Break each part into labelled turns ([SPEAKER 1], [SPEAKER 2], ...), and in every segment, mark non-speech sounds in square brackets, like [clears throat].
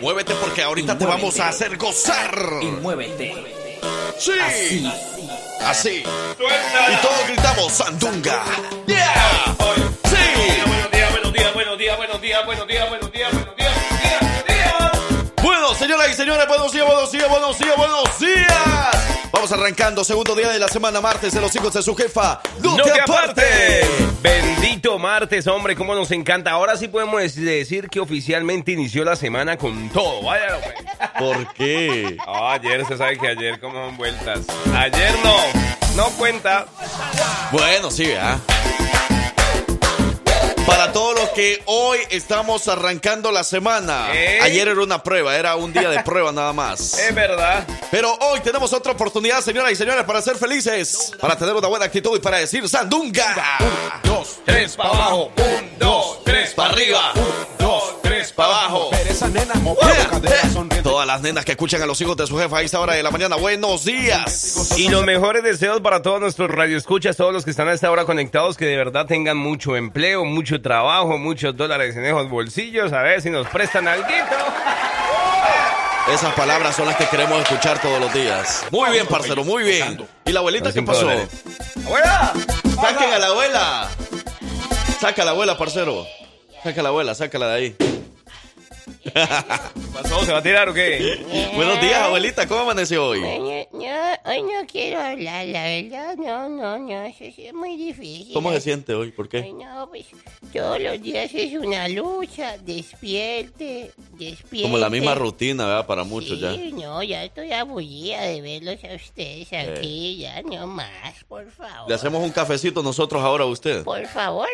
[SPEAKER 1] Muévete porque ahorita te vamos a hacer gozar.
[SPEAKER 2] Y muévete.
[SPEAKER 1] Sí.
[SPEAKER 2] Así.
[SPEAKER 1] Así. Y todos gritamos Sandunga. Yeah. Sí.
[SPEAKER 3] Buenos días, buenos días, buenos días, buenos días, buenos días, buenos días, buenos días, buenos días.
[SPEAKER 1] Bueno, señoras y señores, buenos días, buenos días, buenos días, buenos días. Vamos arrancando, segundo día de la semana, martes de los hijos de su jefa. No,
[SPEAKER 3] No
[SPEAKER 1] te
[SPEAKER 3] te
[SPEAKER 1] aparte.
[SPEAKER 3] aparte. Bendito martes, hombre, cómo nos encanta. Ahora sí podemos dec- decir que oficialmente inició la semana con todo. Vaya, pues.
[SPEAKER 1] ¿Por qué?
[SPEAKER 3] Ayer se sabe que ayer son vueltas. Ayer no, no cuenta.
[SPEAKER 1] Bueno, sí, ¿verdad? Para todos los que hoy estamos arrancando la semana.
[SPEAKER 3] ¿Eh?
[SPEAKER 1] Ayer era una prueba, era un día de [laughs] prueba nada más.
[SPEAKER 3] Es verdad.
[SPEAKER 1] Pero hoy tenemos otra oportunidad, señoras y señores, para ser felices, para tener una buena actitud y para decir Sandunga.
[SPEAKER 3] Dos, tres para abajo. Un, dos, tres
[SPEAKER 1] para arriba.
[SPEAKER 3] Un, dos, tres para abajo.
[SPEAKER 1] Yeah. Todas las nenas que escuchan a los hijos de su jefa a esta hora de la mañana, buenos días.
[SPEAKER 3] Y los mejores deseos para todos nuestros radioescuchas, todos los que están a esta hora conectados, que de verdad tengan mucho empleo, mucho trabajo, muchos dólares en esos bolsillos. A ver si nos prestan algo.
[SPEAKER 1] Esas palabras son las que queremos escuchar todos los días. Muy bien, parcero, muy bien. ¿Y la abuelita qué pasó?
[SPEAKER 3] dólares. ¡Abuela!
[SPEAKER 1] Saquen a la abuela. Saca a la abuela, parcero. Saca a la abuela, sácala de ahí.
[SPEAKER 3] ¿Qué [laughs] pasó? ¿Se va a tirar o qué? [laughs]
[SPEAKER 1] Buenos días, abuelita. ¿Cómo amaneció hoy?
[SPEAKER 4] No, no, hoy no quiero hablar, la verdad, no, no, no, eso sí es muy difícil.
[SPEAKER 1] ¿Cómo se siente hoy? ¿Por
[SPEAKER 4] Ay,
[SPEAKER 1] qué?
[SPEAKER 4] no, pues todos los días es una lucha, despierte, despierte.
[SPEAKER 1] Como la misma rutina, ¿verdad? Para muchos ya.
[SPEAKER 4] Sí, no, ya estoy aburrida de verlos a ustedes
[SPEAKER 1] Eh.
[SPEAKER 4] aquí, ya no más, por favor.
[SPEAKER 1] Le hacemos un cafecito nosotros ahora a usted.
[SPEAKER 4] Por favor,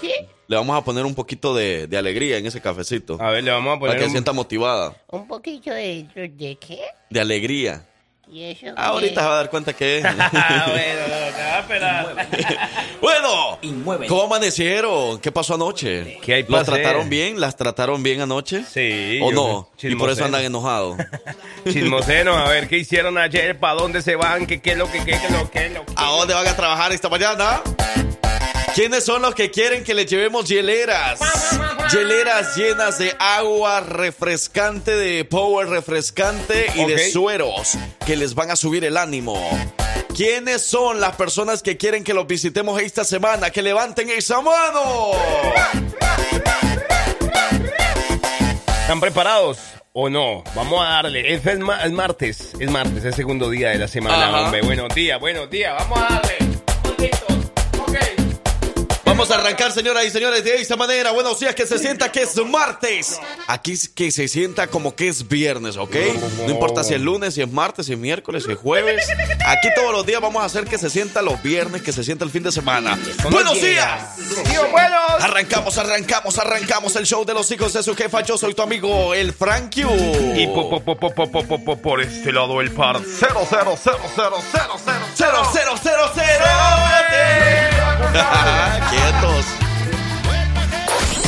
[SPEAKER 4] ¿sí?
[SPEAKER 1] Le vamos a poner un poquito de, de alegría en ese cafecito.
[SPEAKER 3] A ver, le vamos a
[SPEAKER 1] Para
[SPEAKER 3] poner
[SPEAKER 1] que se
[SPEAKER 3] un...
[SPEAKER 1] sienta motivada.
[SPEAKER 4] Un poquito de, de qué?
[SPEAKER 1] De alegría.
[SPEAKER 4] ¿Y eso
[SPEAKER 1] Ah, ahorita se
[SPEAKER 4] qué?
[SPEAKER 1] va a dar cuenta que es. [laughs]
[SPEAKER 3] Ah, bueno, va a esperar. [laughs]
[SPEAKER 1] bueno,
[SPEAKER 2] Y.
[SPEAKER 1] ¿cómo amanecieron? ¿Qué pasó anoche?
[SPEAKER 3] ¿Qué hay
[SPEAKER 1] ¿Los trataron bien? ¿Las trataron bien anoche?
[SPEAKER 3] Sí.
[SPEAKER 1] ¿O no? Y por eso andan enojados. [laughs]
[SPEAKER 3] Chismoseno, a ver qué hicieron ayer, para dónde se van, qué qué es lo que, qué es lo que, lo que.
[SPEAKER 1] ¿A dónde van a trabajar esta mañana? ¿Quiénes son los que quieren que les llevemos hieleras? Hieleras llenas de agua refrescante, de power refrescante y de sueros que les van a subir el ánimo. ¿Quiénes son las personas que quieren que los visitemos esta semana? Que levanten esa mano.
[SPEAKER 3] ¿Están preparados o no? Vamos a darle. Es, es ma- es martes, es martes, es segundo día de la semana,
[SPEAKER 1] Ajá.
[SPEAKER 3] hombre. Buenos días, buenos días. Vamos a darle.
[SPEAKER 1] Vamos a arrancar, señoras y señores, de esta manera. Buenos días, que se sienta que es martes. Aquí que se sienta como que es viernes, ¿ok? No importa si es lunes, si es martes, si es miércoles, si es jueves. Aquí todos los días vamos a hacer que se sienta los viernes, que se sienta el fin de semana. ¡Buenos días!
[SPEAKER 3] Buenos.
[SPEAKER 1] Arrancamos, arrancamos, arrancamos el show de los hijos de su jefa. Yo soy tu amigo, el Frankie.
[SPEAKER 3] Y por este lado, el par 00000000000. [laughs]
[SPEAKER 1] Quietos.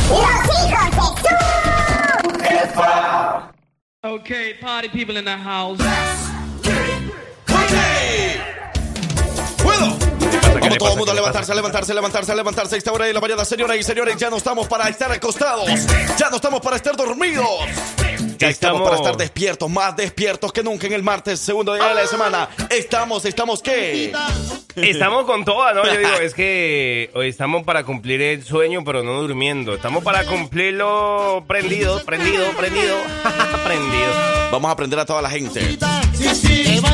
[SPEAKER 1] Los hijos de su.
[SPEAKER 5] Okay, party people in the house.
[SPEAKER 1] ¡Puedo! Vamos todo el mundo a levantarse, a levantarse, a levantarse, a levantarse. Esta hora de la variedad, señoras y señores, ya no estamos para estar acostados. Ya no estamos para estar dormidos. Ya estamos,
[SPEAKER 3] Estamos-
[SPEAKER 1] para estar despiertos, más despiertos que nunca en el martes, segundo día de la semana. Estamos, estamos, ¿qué? [laughs]
[SPEAKER 3] Estamos con todas, ¿no? Yo digo, es que hoy estamos para cumplir el sueño, pero no durmiendo. Estamos para cumplirlo prendido, prendido, prendido, [laughs] prendido.
[SPEAKER 1] Vamos a aprender a toda la gente.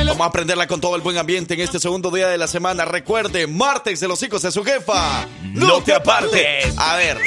[SPEAKER 1] Vamos a aprenderla con todo el buen ambiente en este segundo día de la semana. Recuerde, martes de los hijos de su jefa.
[SPEAKER 3] No te apartes.
[SPEAKER 1] A ver,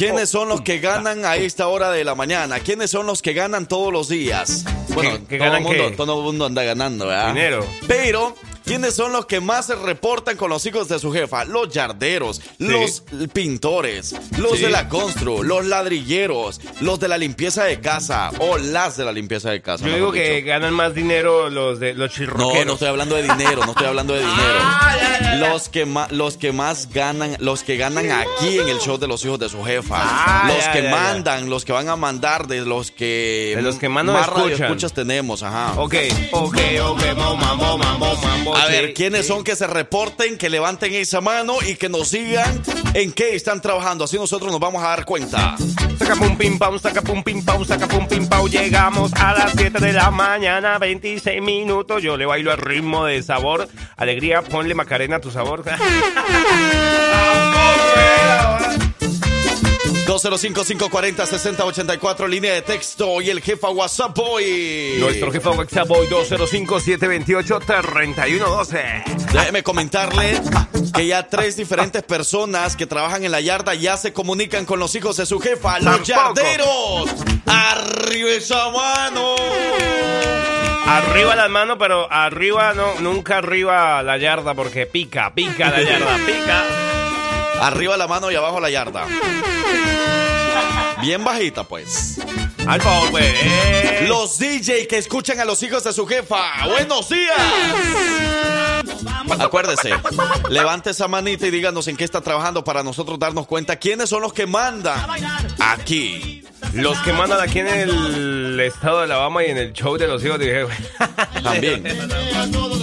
[SPEAKER 1] ¿quiénes son los que ganan a esta hora de la mañana? ¿Quiénes son los que ganan todos los días? Bueno,
[SPEAKER 3] ¿Qué- qué
[SPEAKER 1] todo,
[SPEAKER 3] ganan
[SPEAKER 1] el mundo,
[SPEAKER 3] qué?
[SPEAKER 1] todo el mundo anda ganando, ¿verdad?
[SPEAKER 3] Dinero.
[SPEAKER 1] Pero ¿Quiénes son los que más se reportan con los hijos de su jefa? Los yarderos, los pintores, los
[SPEAKER 3] Sí.
[SPEAKER 1] de la constru, los ladrilleros, los de la limpieza de casa o las de la limpieza de casa.
[SPEAKER 3] Yo digo que
[SPEAKER 1] dicho.
[SPEAKER 3] ganan más dinero los de los
[SPEAKER 1] No,
[SPEAKER 3] chirroqueros.
[SPEAKER 1] no estoy hablando de dinero, no estoy hablando de [laughs] dinero.
[SPEAKER 3] Ah, ya, ya, ya.
[SPEAKER 1] Los que más, los que más ganan, los que ganan aquí en el show de los hijos de su jefa,
[SPEAKER 3] Ah,
[SPEAKER 1] los que mandan, los que van a mandar, de los que
[SPEAKER 3] De los que más escuchan.
[SPEAKER 1] escuchas tenemos, ajá.
[SPEAKER 3] Ok, ok, ok, moma, moma, moma, moma.
[SPEAKER 1] A ver, ¿quiénes son que se reporten, que levanten esa mano y que nos digan en qué están trabajando? Así nosotros nos vamos a dar cuenta.
[SPEAKER 3] Saca pum pim pam, saca pum pim pam, saca pum pim pam. Llegamos a las 7 de la mañana, 26 minutos. Yo le bailo al ritmo de sabor. Alegría, ponle Macarena a tu sabor. [laughs]
[SPEAKER 1] 205-540-6084, línea de texto y el jefa WhatsApp Boy.
[SPEAKER 3] Nuestro jefe WhatsApp hoy 205-728-3112.
[SPEAKER 1] Déjeme comentarle que ya tres diferentes personas que trabajan en la yarda ya se comunican con los hijos de su jefa, los yarderos. ¡Arriba esa mano!
[SPEAKER 3] Arriba las manos, pero arriba no, nunca arriba la yarda porque pica, pica la yarda, pica.
[SPEAKER 1] Arriba la mano y abajo la yarda. Bien bajita, pues.
[SPEAKER 3] Al favor, pues. eh.
[SPEAKER 1] Los DJ que escuchan a los hijos de su jefa. ¡Buenos días! Acuérdese, levante esa manita y díganos en qué está trabajando para nosotros darnos cuenta quiénes son los que mandan aquí.
[SPEAKER 3] Los que mandan aquí en el estado de Alabama y en el show de los hijos de jefe.
[SPEAKER 1] También.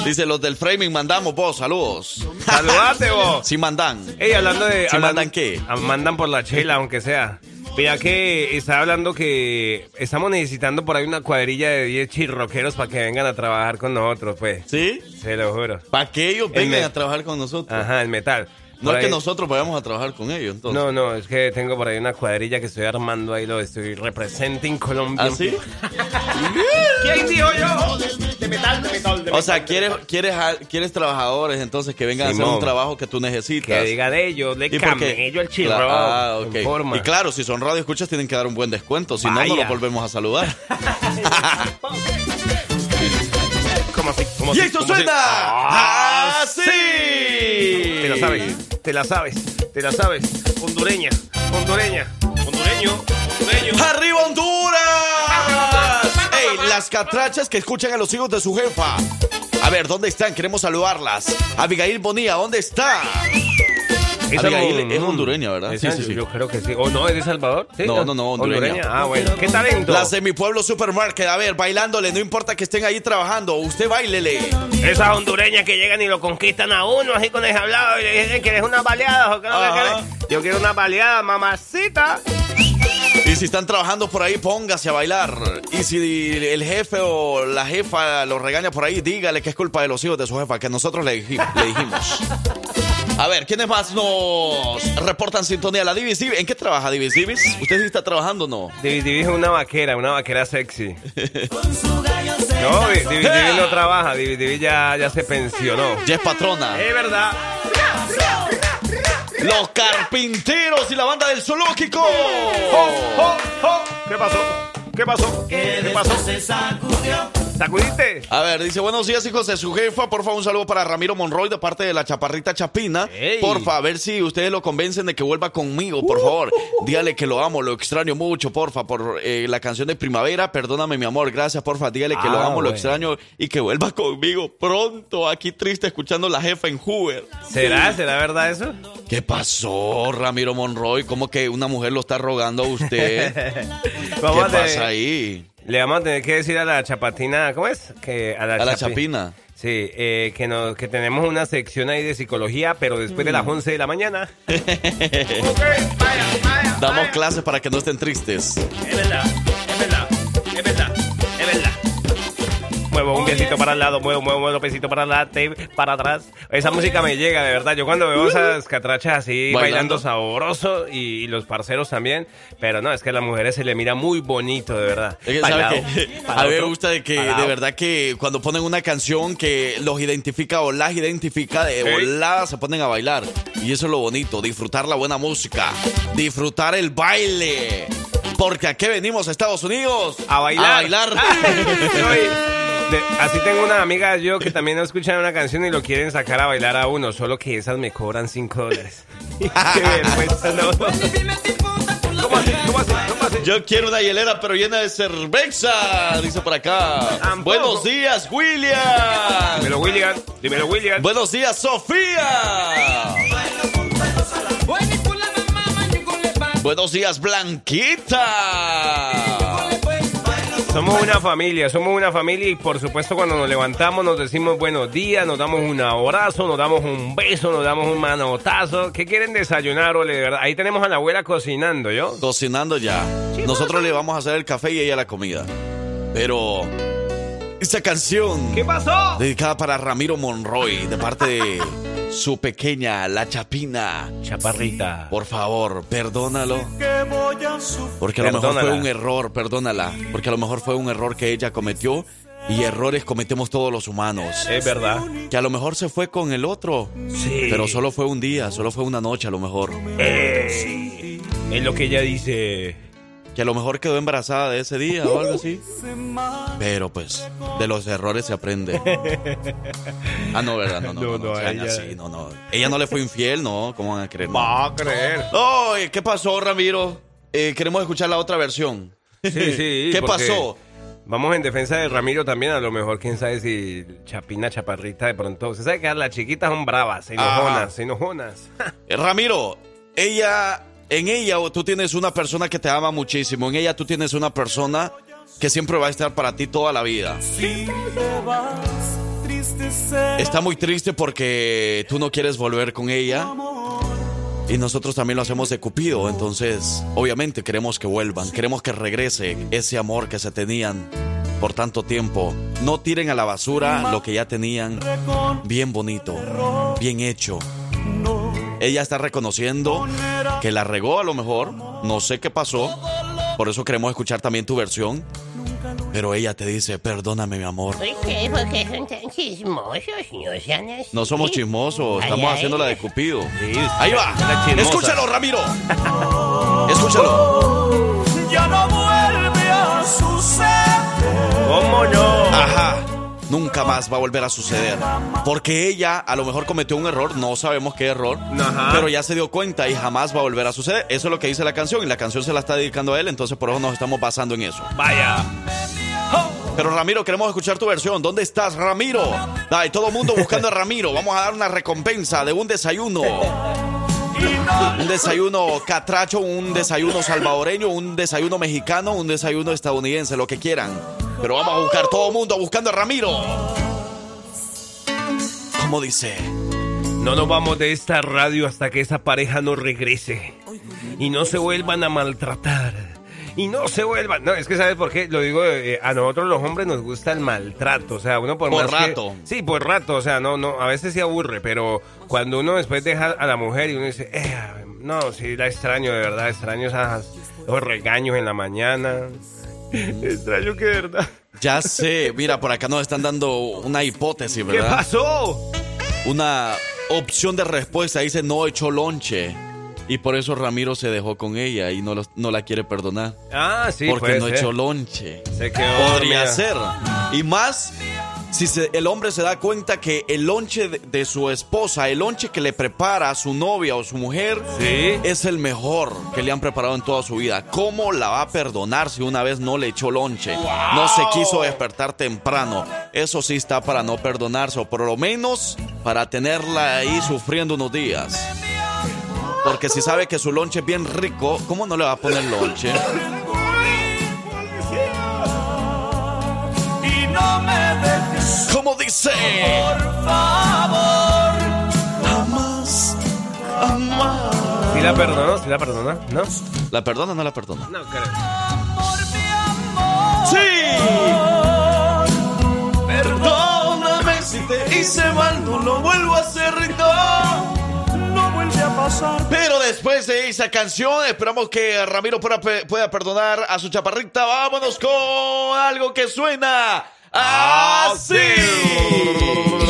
[SPEAKER 1] Dice, los del framing mandamos vos, saludos.
[SPEAKER 3] Saludate vos.
[SPEAKER 1] Sí mandan.
[SPEAKER 3] Ey, hablando de.
[SPEAKER 1] ¿Sí mandan qué?
[SPEAKER 3] Mandan por la chela, aunque sea. Mira que estaba hablando que estamos necesitando por ahí una cuadrilla de 10 chirroqueros para que vengan a trabajar con nosotros, pues.
[SPEAKER 1] ¿Sí?
[SPEAKER 3] Se lo juro.
[SPEAKER 1] Para que ellos
[SPEAKER 3] El
[SPEAKER 1] vengan a trabajar con nosotros.
[SPEAKER 3] Ajá, el metal.
[SPEAKER 1] No es que nosotros vayamos a trabajar con ellos, entonces.
[SPEAKER 3] No, no, es que tengo por ahí una cuadrilla que estoy armando ahí, lo estoy representing Colombia.
[SPEAKER 1] ¿Ah, sí? [laughs]
[SPEAKER 3] ¿Quién dijo yo? De metal, de metal, de
[SPEAKER 1] O sea, quieres, quieres, quieres trabajadores entonces que vengan a hacer un trabajo que tú necesitas.
[SPEAKER 3] Que diga de ellos, le camello el chirro.
[SPEAKER 1] Ah, ok.
[SPEAKER 3] en forma.
[SPEAKER 1] Y claro, si son radio escuchas tienen que dar un buen descuento, si no, no los volvemos a saludar. [laughs] [laughs]
[SPEAKER 3] ¿Cómo así? ¿Cómo
[SPEAKER 1] y esto
[SPEAKER 3] ¿Cómo así?
[SPEAKER 1] suena
[SPEAKER 3] Ah,
[SPEAKER 1] así.
[SPEAKER 3] Te la sabes, te la sabes, te la sabes. Hondureña, hondureña, hondureño, hondureño.
[SPEAKER 1] ¡Arriba Honduras! ¡Ey! Las catrachas que escuchan a los hijos de su jefa. A ver, ¿dónde están? Queremos saludarlas. Abigail Bonilla, ¿dónde está? Abigail es hondureña, ¿verdad?
[SPEAKER 3] Esa
[SPEAKER 1] Sí, sí, sí.
[SPEAKER 3] Yo creo que sí. ¿O no? ¿Es de Salvador? Sí,
[SPEAKER 1] No, no, no, hondureña.
[SPEAKER 3] Ah, bueno. ¿Qué talento?
[SPEAKER 1] Las de mi pueblo supermarket. A ver, bailándole, no importa que estén ahí trabajando. Usted bailele.
[SPEAKER 3] Esas hondureñas que llegan y lo conquistan a uno así con ese hablado y le dicen que eres una baleada o que no
[SPEAKER 1] Ajá.
[SPEAKER 3] que quieres. Yo quiero una baleada, mamacita.
[SPEAKER 1] Y si están trabajando por ahí, póngase a bailar. Y si el jefe o la jefa lo regaña por ahí, dígale que es culpa de los hijos de su jefa, que nosotros le, le dijimos. A ver, ¿quiénes más nos reportan sintonía? La Divis Divis. ¿En qué trabaja Divis Divis? ¿Usted sí está trabajando o no?
[SPEAKER 3] Divi Divi es una vaquera, una vaquera sexy. [laughs] No, Divi Divi Divi no trabaja, Divi Divi ya, ya se pensionó.
[SPEAKER 1] Ya es patrona.
[SPEAKER 3] Es verdad.
[SPEAKER 1] Los carpinteros y la banda del zoológico.
[SPEAKER 3] ¡Oh, oh, oh! ¿Qué pasó? ¿Qué pasó? ¿Qué pasó? ¿Sacudiste?
[SPEAKER 1] A ver, dice, buenos días, hijos de su jefa. Porfa, un saludo para Ramiro Monroy de parte de la chaparrita Chapina.
[SPEAKER 3] Ey.
[SPEAKER 1] Porfa, a ver si ustedes lo convencen de que vuelva conmigo, por favor. Dígale que lo amo, lo extraño mucho, porfa, por eh, la canción de primavera. Perdóname, mi amor, gracias, porfa. Dígale que lo
[SPEAKER 3] Ah,
[SPEAKER 1] amo, lo extraño y que vuelva conmigo pronto. Aquí triste escuchando la jefa en Hoover.
[SPEAKER 3] ¿Será? ¿Será verdad eso?
[SPEAKER 1] ¿Qué pasó, Ramiro Monroy? ¿Cómo que una mujer lo está rogando a usted? [laughs] ¿Qué pasa ahí?
[SPEAKER 3] Le vamos a tener que decir a la chapatina, ¿cómo es? Que a la,
[SPEAKER 1] A la
[SPEAKER 3] chapi-
[SPEAKER 1] chapina.
[SPEAKER 3] Sí, eh, que, nos, que tenemos una sección ahí de psicología, pero después de las 11 de la mañana. Ok, vaya, vaya,
[SPEAKER 1] Damos clases para que no estén tristes.
[SPEAKER 3] Es verdad, es verdad, es verdad. Muevo un piecito para el lado, muevo, muevo, muevo un piecito para adelante, para atrás. Esa música me llega, de verdad. Yo cuando veo esas catrachas así
[SPEAKER 1] Bailando.
[SPEAKER 3] bailando, sabroso y, y los parceros también, pero no, es que a las mujeres se le mira muy bonito, de verdad. [laughs]
[SPEAKER 1] A mí me gusta de que, de verdad que cuando ponen una canción que los identifica o las identifica, de volada se ponen a bailar. Y eso es lo bonito, disfrutar la buena música, disfrutar el baile. Porque aquí venimos a Estados Unidos
[SPEAKER 3] A bailar.
[SPEAKER 1] A bailar. [laughs]
[SPEAKER 3] De- así tengo una amiga yo que también no escuchan una canción y lo quieren sacar a bailar a uno, solo que esas me cobran 5 dólares. [laughs] Qué vergüenza, no. ¿Cómo así? ¿Cómo así? ¿Cómo así?
[SPEAKER 1] Yo quiero una hielera pero llena de cerveza, dice por acá.
[SPEAKER 3] Tampoco.
[SPEAKER 1] Buenos días, William.
[SPEAKER 3] Dímelo, William. Dímelo, William.
[SPEAKER 1] Buenos días, Sofía. Buenos días, Blanquita.
[SPEAKER 3] Somos una familia, somos una familia y por supuesto cuando nos levantamos nos decimos buenos días, nos damos un abrazo, nos damos un beso, nos damos un manotazo. ¿Qué quieren desayunar, Ole? De verdad, ahí tenemos a la abuela cocinando, ¿yo?
[SPEAKER 1] Cocinando ya. Nosotros le vamos a hacer el café y ella la comida. Pero esta canción
[SPEAKER 3] ¿Qué pasó?
[SPEAKER 1] dedicada para Ramiro Monroy de parte de su pequeña La Chapina.
[SPEAKER 3] Chaparrita.
[SPEAKER 1] Por favor, perdónalo. Porque a lo mejor fue un error, perdónala. Porque a lo mejor fue un error que ella cometió y errores cometemos todos los humanos.
[SPEAKER 3] Es verdad.
[SPEAKER 1] Que a lo mejor se fue con el otro,
[SPEAKER 3] Sí.
[SPEAKER 1] pero solo fue un día, solo fue una noche a lo mejor.
[SPEAKER 3] Ey, es lo que ella dice.
[SPEAKER 1] Que a lo mejor quedó embarazada de ese día o algo así. Pero pues, de los errores se aprende. Ah, no, ¿verdad? No, no, no.
[SPEAKER 3] No,
[SPEAKER 1] no,
[SPEAKER 3] no,
[SPEAKER 1] sean
[SPEAKER 3] ella-
[SPEAKER 1] así, no, no. Ella no le fue infiel, no. ¿Cómo van a creer?
[SPEAKER 3] Va a creer.
[SPEAKER 1] ¿qué pasó, Ramiro? Eh, queremos escuchar la otra versión.
[SPEAKER 3] Sí, sí.
[SPEAKER 1] ¿Qué pasó?
[SPEAKER 3] Vamos en defensa de Ramiro también, a lo mejor, quién sabe si Chapina, Chaparrita de pronto. Usted sabe que las chiquitas son bravas, se enojonas,
[SPEAKER 1] Ah.
[SPEAKER 3] se enojonas.
[SPEAKER 1] Ramiro, ella, en ella tú tienes una persona que te ama muchísimo. En ella tú tienes una persona que siempre va a estar para ti toda la vida. Está muy triste porque tú no quieres volver con ella. Y nosotros también lo hacemos de Cupido. Entonces, obviamente queremos que vuelvan. Queremos que regrese ese amor que se tenían por tanto tiempo. No tiren a la basura lo que ya tenían bien bonito, bien hecho. Ella está reconociendo que la regó a lo mejor. No sé qué pasó. Por eso queremos escuchar también tu versión. Pero ella te dice, perdóname mi amor.
[SPEAKER 4] ¿Por qué? Porque son tan chismosos, no sean así.
[SPEAKER 1] No somos chismosos,
[SPEAKER 4] Ay,
[SPEAKER 1] estamos
[SPEAKER 4] ay.
[SPEAKER 1] haciendo la de Cupido.
[SPEAKER 3] Sí,
[SPEAKER 1] Ahí va. Escúchalo, Ramiro. Escúchalo.
[SPEAKER 2] Ya no vuelve a suceder.
[SPEAKER 3] ¿Cómo no?
[SPEAKER 1] Ajá. Nunca más va a volver a suceder. Porque ella a lo mejor cometió un error, no sabemos qué error,
[SPEAKER 3] Ajá.
[SPEAKER 1] pero ya se dio cuenta y jamás va a volver a suceder. Eso es lo que dice la canción y la canción se la está dedicando a él, entonces por eso nos estamos basando en eso.
[SPEAKER 3] Vaya.
[SPEAKER 1] Pero Ramiro, queremos escuchar tu versión. ¿Dónde estás, Ramiro? Ay, todo el mundo buscando a Ramiro. Vamos a dar una recompensa de un desayuno. Un desayuno catracho, un desayuno salvadoreño, un desayuno mexicano, un desayuno estadounidense, lo que quieran. Pero vamos a buscar todo el mundo buscando a Ramiro. ¿Cómo dice?
[SPEAKER 3] No nos vamos de esta radio hasta que esa pareja no regrese. Y no se vuelvan a maltratar. Y no se vuelvan. No, es que ¿sabes por qué? Lo digo, eh, a nosotros los hombres nos gusta el maltrato. O sea, uno por,
[SPEAKER 1] Por
[SPEAKER 3] más que-
[SPEAKER 1] rato.
[SPEAKER 3] sí, por rato. O sea, no, no, a veces se aburre, pero cuando uno después deja a la mujer y uno dice, eh, no, sí, la extraño, de verdad, extraño esas, esos regaños en la mañana. extraño que de verdad.
[SPEAKER 1] Ya sé, mira, por acá nos están dando una hipótesis,
[SPEAKER 3] ¿Qué
[SPEAKER 1] ¿verdad?
[SPEAKER 3] pasó?
[SPEAKER 1] Una opción de respuesta dice no echó lonche. Y por eso Ramiro se dejó con ella y no, los- no la quiere perdonar.
[SPEAKER 3] Ah, sí,
[SPEAKER 1] porque no echó lonche.
[SPEAKER 3] Se quedó
[SPEAKER 1] Podría ser. Y más si se- el hombre se da cuenta que el lonche de, de su esposa, el lonche que le prepara a su novia o su mujer,
[SPEAKER 3] Sí.
[SPEAKER 1] es el mejor que le han preparado en toda su vida. ¿Cómo la va a perdonar si una vez no le echó lonche? No se quiso despertar temprano. Eso sí está para no perdonarse, o por lo menos para tenerla ahí sufriendo unos días. Porque si sabe que su lonche es bien rico, ¿cómo no le va a poner lonche?
[SPEAKER 2] Y no me dejes,
[SPEAKER 1] ¿Cómo dice?
[SPEAKER 2] por favor.
[SPEAKER 1] Jamás, jamás.
[SPEAKER 3] ¿Sí la perdonó? ¿Sí la perdonó? ¿No?
[SPEAKER 1] ¿La perdona o no la perdona?
[SPEAKER 3] No creo.
[SPEAKER 2] Por mi amor.
[SPEAKER 1] ¡Sí! Perdóname si te hice mal, no lo vuelvo a hacer, no. Pero después de esa canción, esperamos que Ramiro pueda, pueda perdonar a su chaparrita. Vámonos con algo que suena así.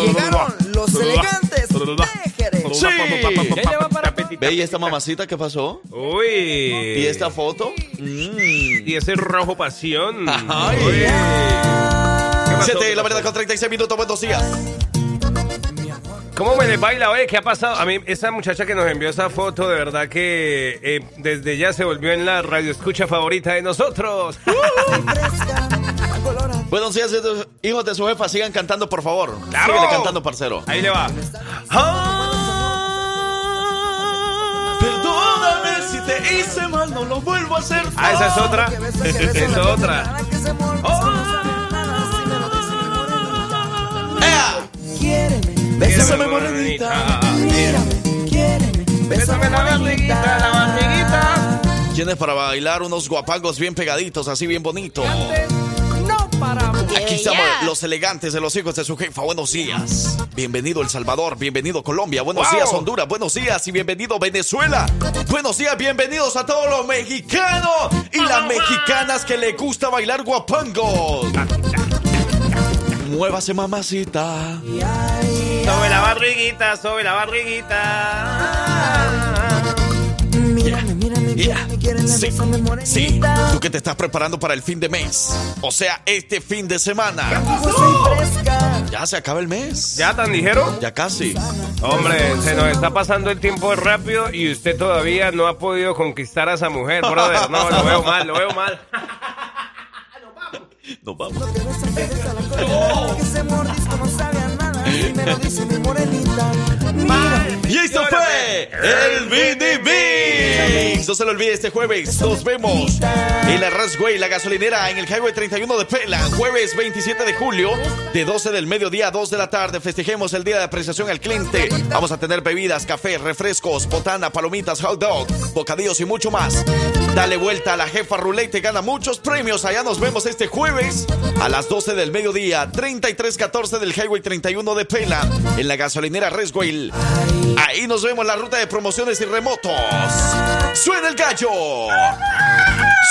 [SPEAKER 6] Llegaron los elegantes de Jerez.
[SPEAKER 1] Sí. Ve, ¿y esta mamacita qué pasó?
[SPEAKER 3] Uy.
[SPEAKER 1] ¿Y esta foto? Mm.
[SPEAKER 3] Y ese rojo pasión.
[SPEAKER 1] Ay.
[SPEAKER 3] Uy. ¿Qué pasó?
[SPEAKER 1] Siete, la verdad, con 36 minutos. Buenos días.
[SPEAKER 3] ¿Cómo me les baila, oye? ¿Qué ha pasado? A mí, esa muchacha que nos envió esa foto, de verdad que eh, desde ya se volvió en la radio escucha favorita de nosotros. [laughs]
[SPEAKER 1] Buenos días, hijos de su jefa. Sigan cantando, por favor.
[SPEAKER 3] ¡Claro!
[SPEAKER 1] Síguele cantando, parcero.
[SPEAKER 3] Ahí le va.
[SPEAKER 1] Perdóname si te hice mal, no lo vuelvo a hacer.
[SPEAKER 3] Ah, esa es otra. [laughs] [laughs] Esa es otra.
[SPEAKER 6] Que
[SPEAKER 1] Bésame, morenita.
[SPEAKER 6] Mírame, quiéreme, bésame la barriguita, la barriguita.
[SPEAKER 1] ¿Tienes para bailar unos guapangos bien pegaditos, así bien bonitos?
[SPEAKER 6] No paramos.
[SPEAKER 1] Aquí estamos los elegantes de los hijos de su jefa. Buenos días. Bienvenido El Salvador, bienvenido Colombia, buenos
[SPEAKER 3] Wow.
[SPEAKER 1] días Honduras, buenos días y bienvenido Venezuela. Buenos días, bienvenidos a todos los mexicanos y las mexicanas que le gusta bailar guapangos. Muévase mamacita.
[SPEAKER 3] Sobre la barriguita, sobre la barriguita.
[SPEAKER 6] Mírame, mírame,
[SPEAKER 1] Yeah.
[SPEAKER 6] mírame,
[SPEAKER 1] Sí, sí, tú que te estás preparando para el fin de mes, o sea, este fin de semana. Ya se acaba el mes.
[SPEAKER 3] ¿Ya tan ligero?
[SPEAKER 1] Ya casi.
[SPEAKER 3] Hombre, se nos está pasando el tiempo rápido y usted todavía no ha podido conquistar a esa mujer, brother. No, lo veo mal, lo veo mal. [laughs]
[SPEAKER 1] Nos vamos.
[SPEAKER 6] Que besa, que besa la cola, que ese mordisco no sabe a nada. Y
[SPEAKER 1] esto fue el Mix. No se lo olvide este jueves. Nos vemos en la Rasway, la gasolinera, en el Highway 31 de Pela. Jueves 27 de julio, de 12 del mediodía a 2 de la tarde. Festejemos el día de apreciación al cliente. Vamos a tener bebidas, café, refrescos, botana, palomitas, hot dog, bocadillos y mucho más. Dale vuelta a la jefa Rulete, gana muchos premios. Allá nos vemos este jueves a las 12 del mediodía, 3314 del Highway 31 de En la gasolinera Resway. Ahí nos vemos en la ruta de promociones y remotos. Suena el gallo.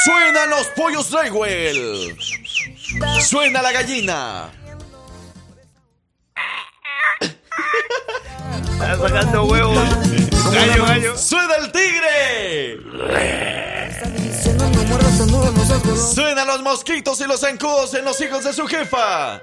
[SPEAKER 1] Suenan los pollos Raywell. Suena la gallina.
[SPEAKER 3] Está sacando huevos. Gallo, gallo.
[SPEAKER 1] Suena el tigre. Suenan los mosquitos y los zancudos en los hijos de su jefa.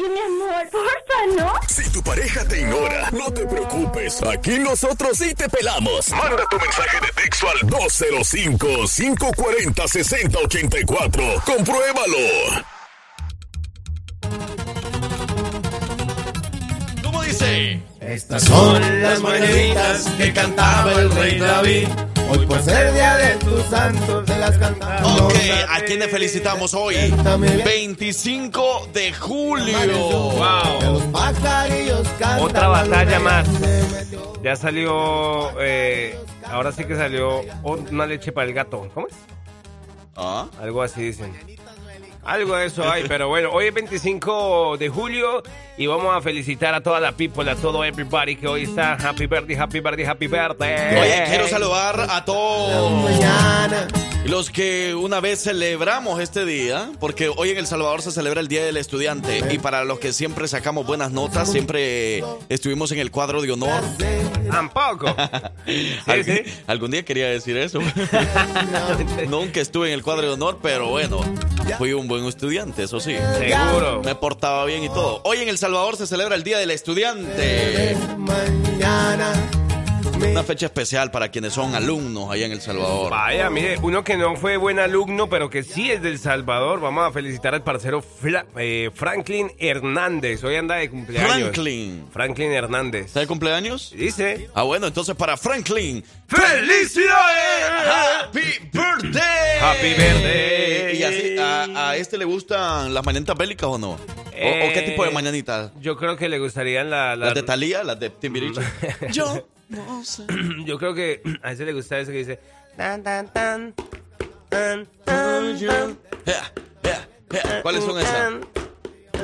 [SPEAKER 7] Oye, mi amor, porfa, ¿no?
[SPEAKER 8] Si tu pareja te ignora, no te preocupes. Aquí nosotros sí te pelamos. Manda tu mensaje de texto al 205-540-6084. Compruébalo.
[SPEAKER 1] ¿Cómo dice?
[SPEAKER 9] Estas son las mañanitas que cantaba el rey David. Hoy por ser día de tus santos se las cantamos.
[SPEAKER 1] Ok, ¿a quién le felicitamos hoy? 25 de julio.
[SPEAKER 3] Wow. Otra batalla más. Ya salió. eh, ahora sí que salió una leche para el gato. ¿Cómo es?
[SPEAKER 1] Ah,
[SPEAKER 3] Algo así dicen. Algo de eso hay, pero bueno, hoy es 25 de julio y vamos a felicitar a toda la people, a todo everybody que hoy está. Happy birthday, happy birthday, happy birthday.
[SPEAKER 1] Oye, quiero saludar a todos los que una vez celebramos este día, porque hoy en El Salvador se celebra el Día del Estudiante y para los que siempre sacamos buenas notas, siempre estuvimos en el cuadro de honor.
[SPEAKER 3] Tampoco. [laughs]
[SPEAKER 1] Algún-
[SPEAKER 3] sí.
[SPEAKER 1] Algún día quería decir eso. [laughs] [laughs] Nunca estuve en el cuadro de honor, pero bueno, fui un buen estudiante, eso sí.
[SPEAKER 3] Seguro.
[SPEAKER 1] Me portaba bien y todo. Hoy en El Salvador se celebra el Día del Estudiante.
[SPEAKER 9] Mañana.
[SPEAKER 1] Una fecha especial para quienes son alumnos allá en El Salvador.
[SPEAKER 3] Vaya, mire, uno que no fue buen alumno, pero que sí es del Salvador. Vamos a felicitar al parcero Fla- eh, Franklin Hernández. Hoy anda de cumpleaños.
[SPEAKER 1] Franklin.
[SPEAKER 3] Franklin Hernández.
[SPEAKER 1] ¿Está de cumpleaños?
[SPEAKER 3] Dice.
[SPEAKER 1] Ah, bueno, entonces para Franklin.
[SPEAKER 3] ¡Felicidades!
[SPEAKER 1] ¡Happy birthday!
[SPEAKER 3] Happy birthday.
[SPEAKER 1] ¿Y así, a, a este le gustan las mañanitas bélicas o no? ¿O, o qué tipo de mañanitas?
[SPEAKER 3] Yo creo que le gustarían la, la-
[SPEAKER 1] ¿Las de Talía? ¿Las de Timbiriche? [laughs] Yo no sé. [clears throat]
[SPEAKER 3] Yo creo que [clears throat] a ese le gusta eso que dice. Tan, tan, tan. Tan, tan, tan.
[SPEAKER 1] Ea, ea, ea. ¿Cuáles son esas?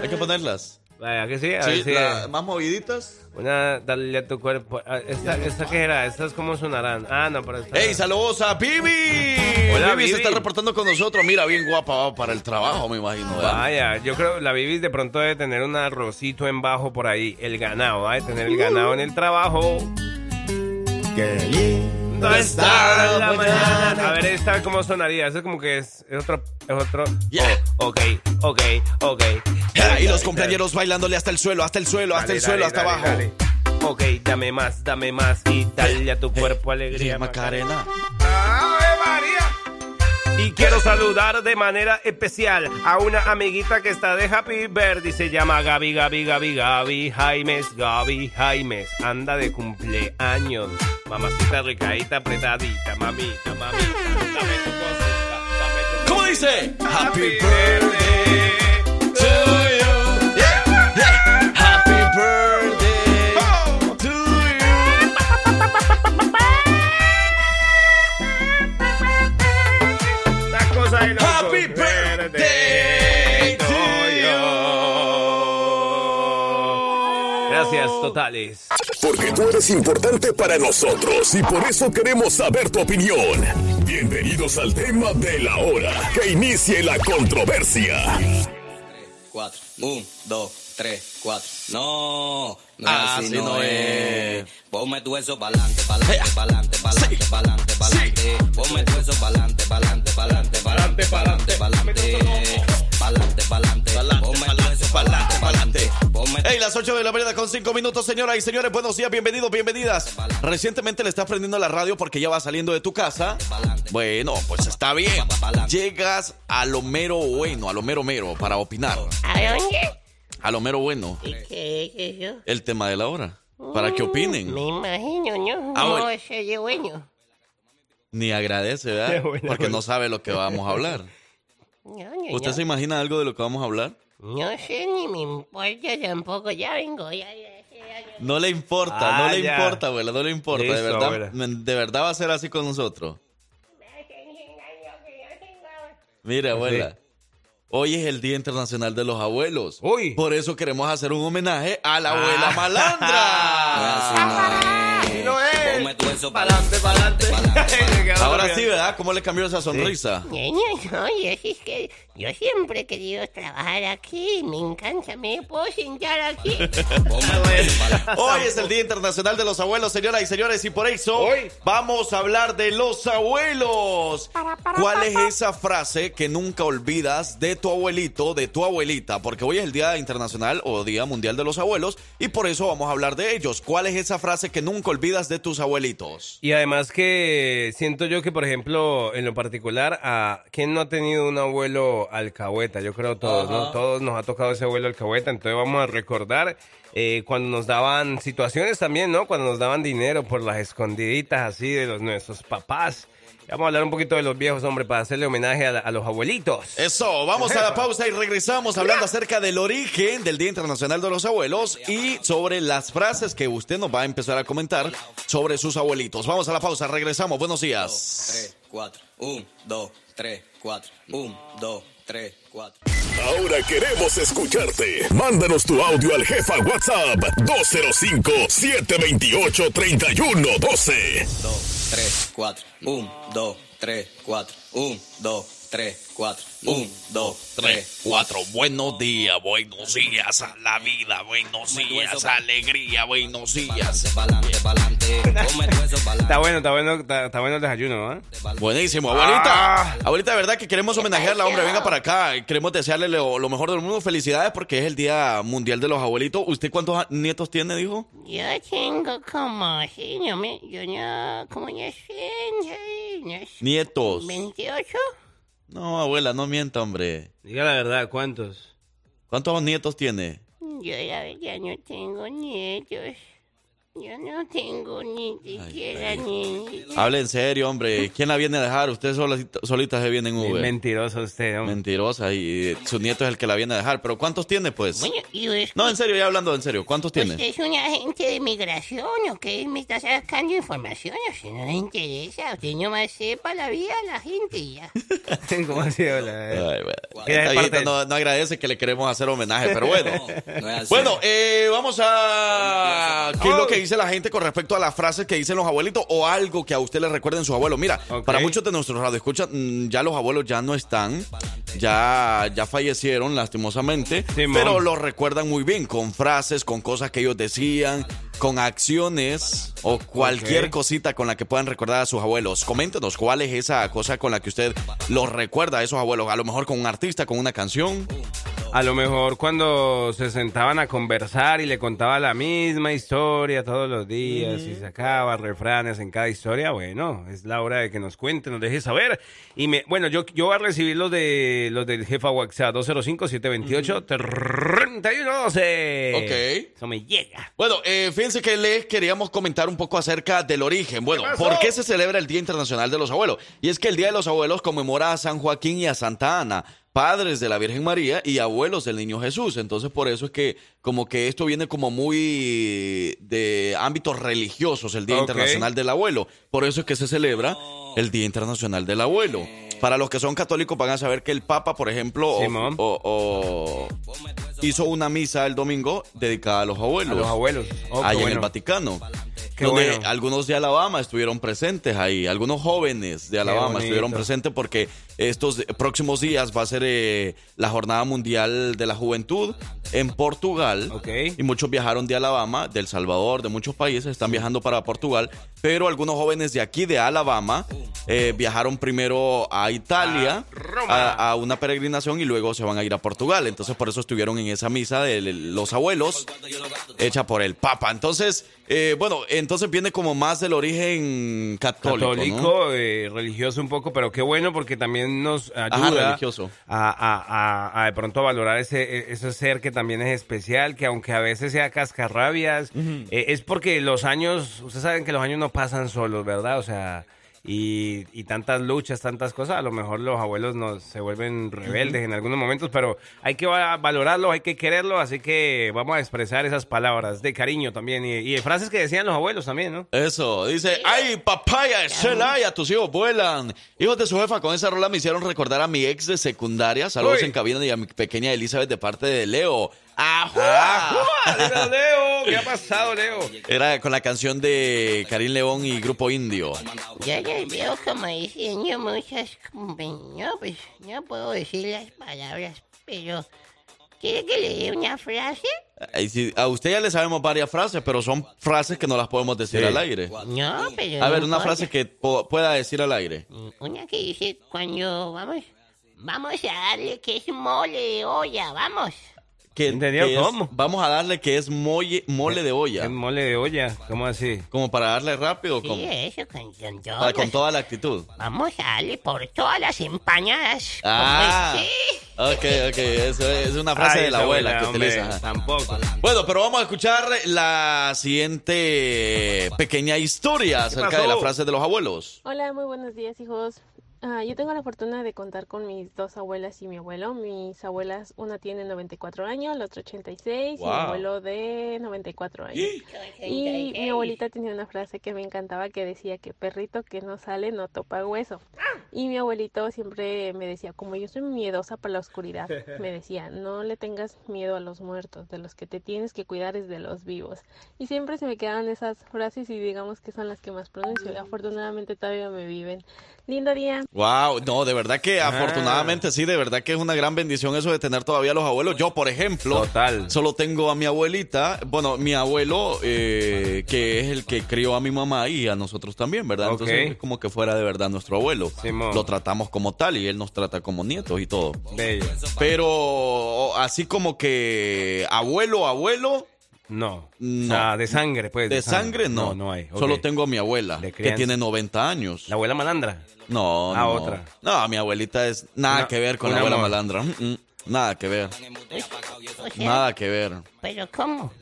[SPEAKER 1] Hay que ponerlas.
[SPEAKER 3] Vaya, que sí, a
[SPEAKER 1] Sí,
[SPEAKER 3] ver si.
[SPEAKER 1] la- más moviditas.
[SPEAKER 3] Una, dale a tu cuerpo. Ah, ¿Esta, esta qué era? ¿Estas cómo sonarán? Ah, no, pero esta.
[SPEAKER 1] ¡Ey, saludos a Bibi! [laughs]
[SPEAKER 3] Hola,
[SPEAKER 1] Bibi se está reportando con nosotros. Mira, bien guapa va para el trabajo, me imagino. ¿verdad?
[SPEAKER 3] Vaya, yo creo la Bibis de pronto debe tener un arrocito en bajo por ahí. El ganado, va a tener el ganado en el trabajo.
[SPEAKER 9] Qué lindo
[SPEAKER 3] ¿Dónde está la mañana? A ver, esta cómo sonaría. Eso es como que es, es otro. Es otro.
[SPEAKER 1] Yeah.
[SPEAKER 3] Oh, ok, ok, ok.
[SPEAKER 1] Ea, y los compañeros bailándole hasta el suelo, hasta el suelo, hasta
[SPEAKER 3] Dale,
[SPEAKER 1] el suelo,
[SPEAKER 3] dale,
[SPEAKER 1] hasta
[SPEAKER 3] dale,
[SPEAKER 1] abajo.
[SPEAKER 3] Ok, dame más, dame más y dale a tu cuerpo alegría.
[SPEAKER 1] Macarena.
[SPEAKER 3] ¡Ave María! Y quiero saludar de manera especial a una amiguita que está de Happy Birthday. Se llama Gaby, Gaby, Gaby, Gaby Jaimes, Gaby Jaimes. Anda de cumpleaños. Mamacita recadita, apretadita, mamita, mamita. Dame tu cosita, dame tu
[SPEAKER 1] ¿Cómo dice? Happy
[SPEAKER 3] birthday
[SPEAKER 1] to you. Yeah, yeah. Happy birthday to you.
[SPEAKER 3] De loco.
[SPEAKER 1] Happy birthday to
[SPEAKER 3] you. Gracias, totales.
[SPEAKER 8] Porque tú eres importante para nosotros y por eso queremos saber tu opinión. Bienvenidos al tema de la hora. Que inicie la controversia.
[SPEAKER 10] cuatro. Un, dos, tres, cuatro. No, no
[SPEAKER 1] Ah,
[SPEAKER 10] así
[SPEAKER 1] sí,
[SPEAKER 10] no, es.
[SPEAKER 1] es.
[SPEAKER 10] Ponme tu eso pa'lante, pa'lante, pa'lante, pa'lante, pa'lante, pa'lante. Ponme tu eso pa'lante, pa'lante, pa'lante, pa'lante, pa'lante, pa'lante. Pa'lante, pa'lante. Pa'lante, pa'lante. Ponme
[SPEAKER 1] Hey, las 8 de la mañana con 5 minutos, señoras y señores. Buenos días, bienvenidos, bienvenidas. Recientemente le estás prendiendo la radio porque ya va saliendo de tu casa. Bueno, pues está bien. Llegas a lo mero bueno, a lo mero mero, para opinar.
[SPEAKER 4] ¿A dónde?
[SPEAKER 1] A lo mero bueno.
[SPEAKER 4] ¿Y qué es eso?
[SPEAKER 1] El tema de la hora. Para que opinen.
[SPEAKER 4] Me imagino, ¿no?
[SPEAKER 1] Ah,
[SPEAKER 4] no, ese de bueno.
[SPEAKER 1] Ni agradece, ¿verdad? [laughs] Porque no sabe lo que vamos a hablar.
[SPEAKER 4] No, no,
[SPEAKER 1] ¿Usted
[SPEAKER 4] no.
[SPEAKER 1] se imagina algo de lo que vamos a hablar?
[SPEAKER 4] No sé, ni me importa tampoco. Ya vengo, ya, ya, ya, ya.
[SPEAKER 1] No le importa,
[SPEAKER 3] Ah,
[SPEAKER 1] no le
[SPEAKER 3] ya.
[SPEAKER 1] importa, abuela, no le importa. de verdad,
[SPEAKER 3] abuela.
[SPEAKER 1] de verdad va a ser así con nosotros. Mire, abuela. Hoy es el Día Internacional de los Abuelos.
[SPEAKER 3] Uy.
[SPEAKER 1] Por eso queremos hacer un homenaje a la abuela
[SPEAKER 3] Ah.
[SPEAKER 1] malandra. [laughs]
[SPEAKER 10] así no es. Ponme tu eso
[SPEAKER 3] Pa'lante, [laughs] pa'lante.
[SPEAKER 1] Ahora sí, ¿verdad? ¿Cómo le cambió esa sonrisa?
[SPEAKER 4] Sí es que yo siempre he querido trabajar aquí. Me encanta, me puedo sentar aquí. [laughs]
[SPEAKER 1] Hoy es el Día Internacional de los Abuelos, señoras y señores, y por eso
[SPEAKER 3] Hoy.
[SPEAKER 1] vamos a hablar de los abuelos. ¿Cuál es esa frase que nunca olvidas de tu abuelito, de tu abuelita? Porque hoy es el Día Internacional o Día Mundial de los Abuelos y por eso vamos a hablar de ellos. ¿Cuál es esa frase que nunca olvidas de tus abuelitos?
[SPEAKER 3] Y además que siento yo que, por ejemplo, en lo particular, a ¿quién no ha tenido un abuelo alcahueta? Yo creo todos, ¿no? Todos nos ha tocado ese abuelo alcahueta, entonces vamos a recordar eh, cuando nos daban situaciones también, ¿no? Cuando nos daban dinero por las escondiditas así de los nuestros papás. Vamos a hablar un poquito de los viejos, hombre, para hacerle homenaje a, la- a los abuelitos.
[SPEAKER 1] Eso, vamos a la [laughs] pausa y regresamos hablando acerca del origen del Día Internacional de los Abuelos y sobre las frases que usted nos va a empezar a comentar sobre sus abuelitos. Vamos a la pausa, regresamos. Buenos días.
[SPEAKER 10] Tres, cuatro. Un, dos, tres, cuatro. Un, dos, tres, cuatro.
[SPEAKER 8] Ahora queremos escucharte. Mándanos tu audio al jefa WhatsApp 205-728-3112.
[SPEAKER 10] dos, tres, cuatro. Un, dos, tres, cuatro. Un, dos, tres, cuatro. Un, dos, tres,
[SPEAKER 1] cuatro. Buenos días, buenos días a la vida, buenos días, alegría, buenos días.
[SPEAKER 3] Está bueno, está bueno, está, está bueno el desayuno, ¿ah?
[SPEAKER 1] Buenísimo, abuelita.
[SPEAKER 3] Ah.
[SPEAKER 1] Abuelita, de verdad que queremos homenajearla, hombre, venga para acá. Queremos desearle lo, lo mejor del mundo. Felicidades porque es el Día Mundial de los Abuelitos. ¿Usted cuántos nietos tiene, dijo?
[SPEAKER 4] Yo tengo como, sí, no me, yo no, como no sé, no
[SPEAKER 1] Nietos.
[SPEAKER 4] 28.
[SPEAKER 1] No, abuela, no mienta, hombre.
[SPEAKER 3] Diga la verdad, ¿cuántos?
[SPEAKER 1] ¿Cuántos nietos tiene?
[SPEAKER 4] Yo verdad no tengo nietos. Yo no tengo ni siquiera niños.
[SPEAKER 1] Hable en serio, hombre. ¿Quién la viene a dejar? Usted solita, solita se viene en Uber.
[SPEAKER 3] Mentiroso usted, hombre.
[SPEAKER 1] Mentirosa y su nieto es el que la viene a dejar. ¿Pero cuántos tiene, pues?
[SPEAKER 4] Bueno, y es
[SPEAKER 1] No, en serio, ya hablando en serio. ¿Cuántos tiene?
[SPEAKER 4] ¿Usted es un agente de migración o qué? ¿Me está sacando información? O sea, no le interesa. Usted nomás sepa la vida de la gente y ya.
[SPEAKER 3] ¿Cómo así, hola?
[SPEAKER 1] Ay, bueno.
[SPEAKER 3] Mira,
[SPEAKER 1] Esta viejita no, no agradece que le queremos hacer homenaje, pero bueno.
[SPEAKER 10] No.
[SPEAKER 1] Bueno, eh, vamos a... ¿Qué es lo que dice la gente con respecto a las frases que dicen los abuelitos o algo que a usted le recuerden sus abuelos? Mira, para muchos de nuestros radioescuchas, mm, ya los abuelos ya no están, ya, ya fallecieron lastimosamente,
[SPEAKER 3] Simón.
[SPEAKER 1] pero los recuerdan muy bien con frases, con cosas que ellos decían, con acciones o cualquier cosita con la que puedan recordar a sus abuelos. Coméntenos cuál es esa cosa con la que usted los recuerda a esos abuelos. A lo mejor con un artista, con una canción.
[SPEAKER 3] A lo mejor cuando se sentaban a conversar y le contaba la misma historia todos los días y sacaba refranes en cada historia, bueno, es la hora de que nos cuente, nos deje saber. Y me, bueno, yo, yo voy a recibir los de los del jefa WhatsApp 205-728-3112.
[SPEAKER 1] Ok.
[SPEAKER 3] Eso me llega.
[SPEAKER 1] Bueno, eh, fíjense que les queríamos comentar un poco acerca del origen. Bueno. ¿por qué se celebra el Día Internacional de los Abuelos? Y es que el Día de los Abuelos conmemora a San Joaquín y a Santa Ana, padres de la Virgen María y abuelos del Niño Jesús. Entonces, por eso es que como que esto viene como muy de ámbitos religiosos, el Día. Internacional del Abuelo. Por eso es que se celebra el Día Internacional del Abuelo. Para los que son católicos van a saber que el Papa, por ejemplo, o-
[SPEAKER 3] Simón.
[SPEAKER 1] o- o hizo una misa el domingo dedicada a los abuelos
[SPEAKER 3] A los abuelos. Oh,
[SPEAKER 1] allá en el Vaticano.
[SPEAKER 3] Qué
[SPEAKER 1] donde
[SPEAKER 3] bueno.
[SPEAKER 1] algunos de Alabama estuvieron presentes ahí, algunos jóvenes de Alabama estuvieron presentes porque estos próximos días va a ser eh, la Jornada Mundial de la Juventud en Portugal.
[SPEAKER 3] Ok.
[SPEAKER 1] Y muchos viajaron de Alabama, del Salvador, de muchos países, están viajando para Portugal. Pero algunos jóvenes de aquí, de Alabama, eh, viajaron primero a Italia, a, a una peregrinación, y luego se van a ir a Portugal. Entonces, por eso estuvieron en esa misa de los abuelos, hecha por el Papa. Entonces, eh, bueno, entonces viene como más del origen católico. ¿no?
[SPEAKER 3] Católico, eh, religioso un poco, pero qué bueno porque también nos ayuda
[SPEAKER 1] religioso.
[SPEAKER 3] A, a- a- a de pronto valorar ese, ese ser que también es especial, que aunque a veces sea cascarrabias, eh, es porque los años, ustedes saben que los años no pasan solos, ¿verdad? O sea, y, y tantas luchas, tantas cosas, a lo mejor los abuelos nos, se vuelven rebeldes en algunos momentos, pero hay que va- valorarlos, hay que quererlos, así que vamos a expresar esas palabras de cariño también y, y de frases que decían los abuelos también, ¿no?
[SPEAKER 1] Eso, dice, ay, papaya, Celaya, tus hijos vuelan. Hijos de su jefa, con esa rola me hicieron recordar a mi ex de secundaria. Saludos
[SPEAKER 3] Uy.
[SPEAKER 1] en cabina y a mi pequeña Elizabeth de parte de Leo. ¡Ajua! [laughs]
[SPEAKER 3] Dímelo, Leo! ¿Qué ha pasado, Leo?
[SPEAKER 1] Era con la canción de Karim León y Grupo Indio.
[SPEAKER 4] Ya les veo como diciendo muchas... No, pues no puedo decir las palabras, pero... ¿Quiere que le dé una frase?
[SPEAKER 1] Ahí sí, A usted ya le sabemos varias frases, pero son frases que no las podemos decir
[SPEAKER 3] Sí.
[SPEAKER 1] al aire.
[SPEAKER 4] No, pero...
[SPEAKER 1] A
[SPEAKER 4] no
[SPEAKER 1] ver, una
[SPEAKER 4] importa.
[SPEAKER 1] frase que po- pueda decir al aire.
[SPEAKER 4] Una que dice cuando vamos... Vamos a darle que es mole de olla, vamos.
[SPEAKER 1] Que,
[SPEAKER 3] ¿Entendió?
[SPEAKER 1] que es-
[SPEAKER 3] ¿Cómo?
[SPEAKER 1] vamos a darle que es molle- mole de olla.
[SPEAKER 3] Es mole de olla, ¿cómo así?
[SPEAKER 1] Como para darle rápido,
[SPEAKER 4] Sí,
[SPEAKER 1] como,
[SPEAKER 4] eso, con, con
[SPEAKER 1] para-
[SPEAKER 4] todas.
[SPEAKER 1] con toda la actitud.
[SPEAKER 4] Vamos a darle por todas las empañadas.
[SPEAKER 1] Ah,
[SPEAKER 4] Como
[SPEAKER 1] ok, ok, eso es una frase
[SPEAKER 3] Ay,
[SPEAKER 1] de la abuela
[SPEAKER 3] buena,
[SPEAKER 1] que
[SPEAKER 3] hombre,
[SPEAKER 1] utiliza.
[SPEAKER 3] Tampoco.
[SPEAKER 1] Bueno, pero vamos a escuchar la siguiente pequeña historia acerca de la frase de los abuelos.
[SPEAKER 11] Hola, muy buenos días, hijos. Ah, yo tengo la fortuna de contar con mis dos abuelas y mi abuelo. Mis abuelas, una tiene 94 años, la otra 86, y
[SPEAKER 1] Wow.
[SPEAKER 11] mi abuelo de 94 años. Y mi abuelita tenía una frase que me encantaba que decía que perrito que no sale no topa hueso. Y mi abuelito siempre me decía, como yo soy miedosa para la oscuridad, [laughs] me decía, no le tengas miedo a los muertos, de los que te tienes que cuidar es de los vivos. Y siempre se me quedaron esas frases y digamos que son las que más pronuncio. Y afortunadamente todavía me viven. Lindo día.
[SPEAKER 1] Wow, no, de verdad que afortunadamente sí, de verdad que es una gran bendición eso de tener todavía los abuelos. Yo, por ejemplo,
[SPEAKER 3] Total.
[SPEAKER 1] solo tengo a mi abuelita, bueno, mi abuelo, eh, que es el que crió a mi mamá y a nosotros también, ¿verdad? Entonces es como que fuera de verdad nuestro abuelo.
[SPEAKER 3] Simón.
[SPEAKER 1] Lo tratamos como tal y él nos trata como nietos y todo.
[SPEAKER 3] Bello.
[SPEAKER 1] Pero así como que abuelo, abuelo,
[SPEAKER 3] No.
[SPEAKER 1] No.
[SPEAKER 3] O sea, de sangre, pues.
[SPEAKER 1] de sangre no.
[SPEAKER 3] No, no hay.
[SPEAKER 1] Solo tengo a mi abuela,
[SPEAKER 3] De
[SPEAKER 1] que tiene 90 años.
[SPEAKER 3] La abuela malandra.
[SPEAKER 1] No,
[SPEAKER 3] Ah,
[SPEAKER 1] no.
[SPEAKER 3] otra.
[SPEAKER 1] No, mi abuelita es nada que ver con la abuela
[SPEAKER 3] amor.
[SPEAKER 1] malandra. Mm, mm, Nada que ver. Nada que ver.
[SPEAKER 4] pero ¿cómo?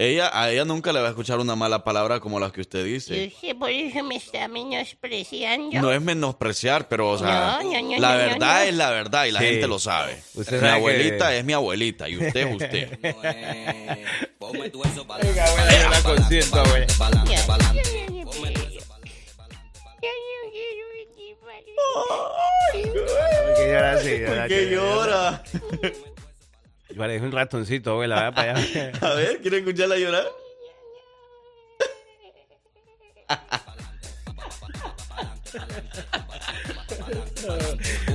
[SPEAKER 1] Ella, a ella nunca le va a escuchar una mala palabra como las que usted dice.
[SPEAKER 4] usted por eso me está menospreciando.
[SPEAKER 1] No es menospreciar, pero o sea,
[SPEAKER 4] No, no, no,
[SPEAKER 1] la verdad
[SPEAKER 4] no.
[SPEAKER 1] es la verdad y la
[SPEAKER 3] Sí.
[SPEAKER 1] gente lo sabe.
[SPEAKER 3] Usted
[SPEAKER 1] mi
[SPEAKER 3] sabe
[SPEAKER 1] abuelita
[SPEAKER 3] que-
[SPEAKER 1] es mi abuelita y usted es usted.
[SPEAKER 10] Ponme tu eso
[SPEAKER 3] yo
[SPEAKER 4] para-
[SPEAKER 3] ¿Por qué llora Parece un ratoncito, abuela. Vaya para allá. [laughs]
[SPEAKER 1] A ver, ¿quiere escucharla llorar?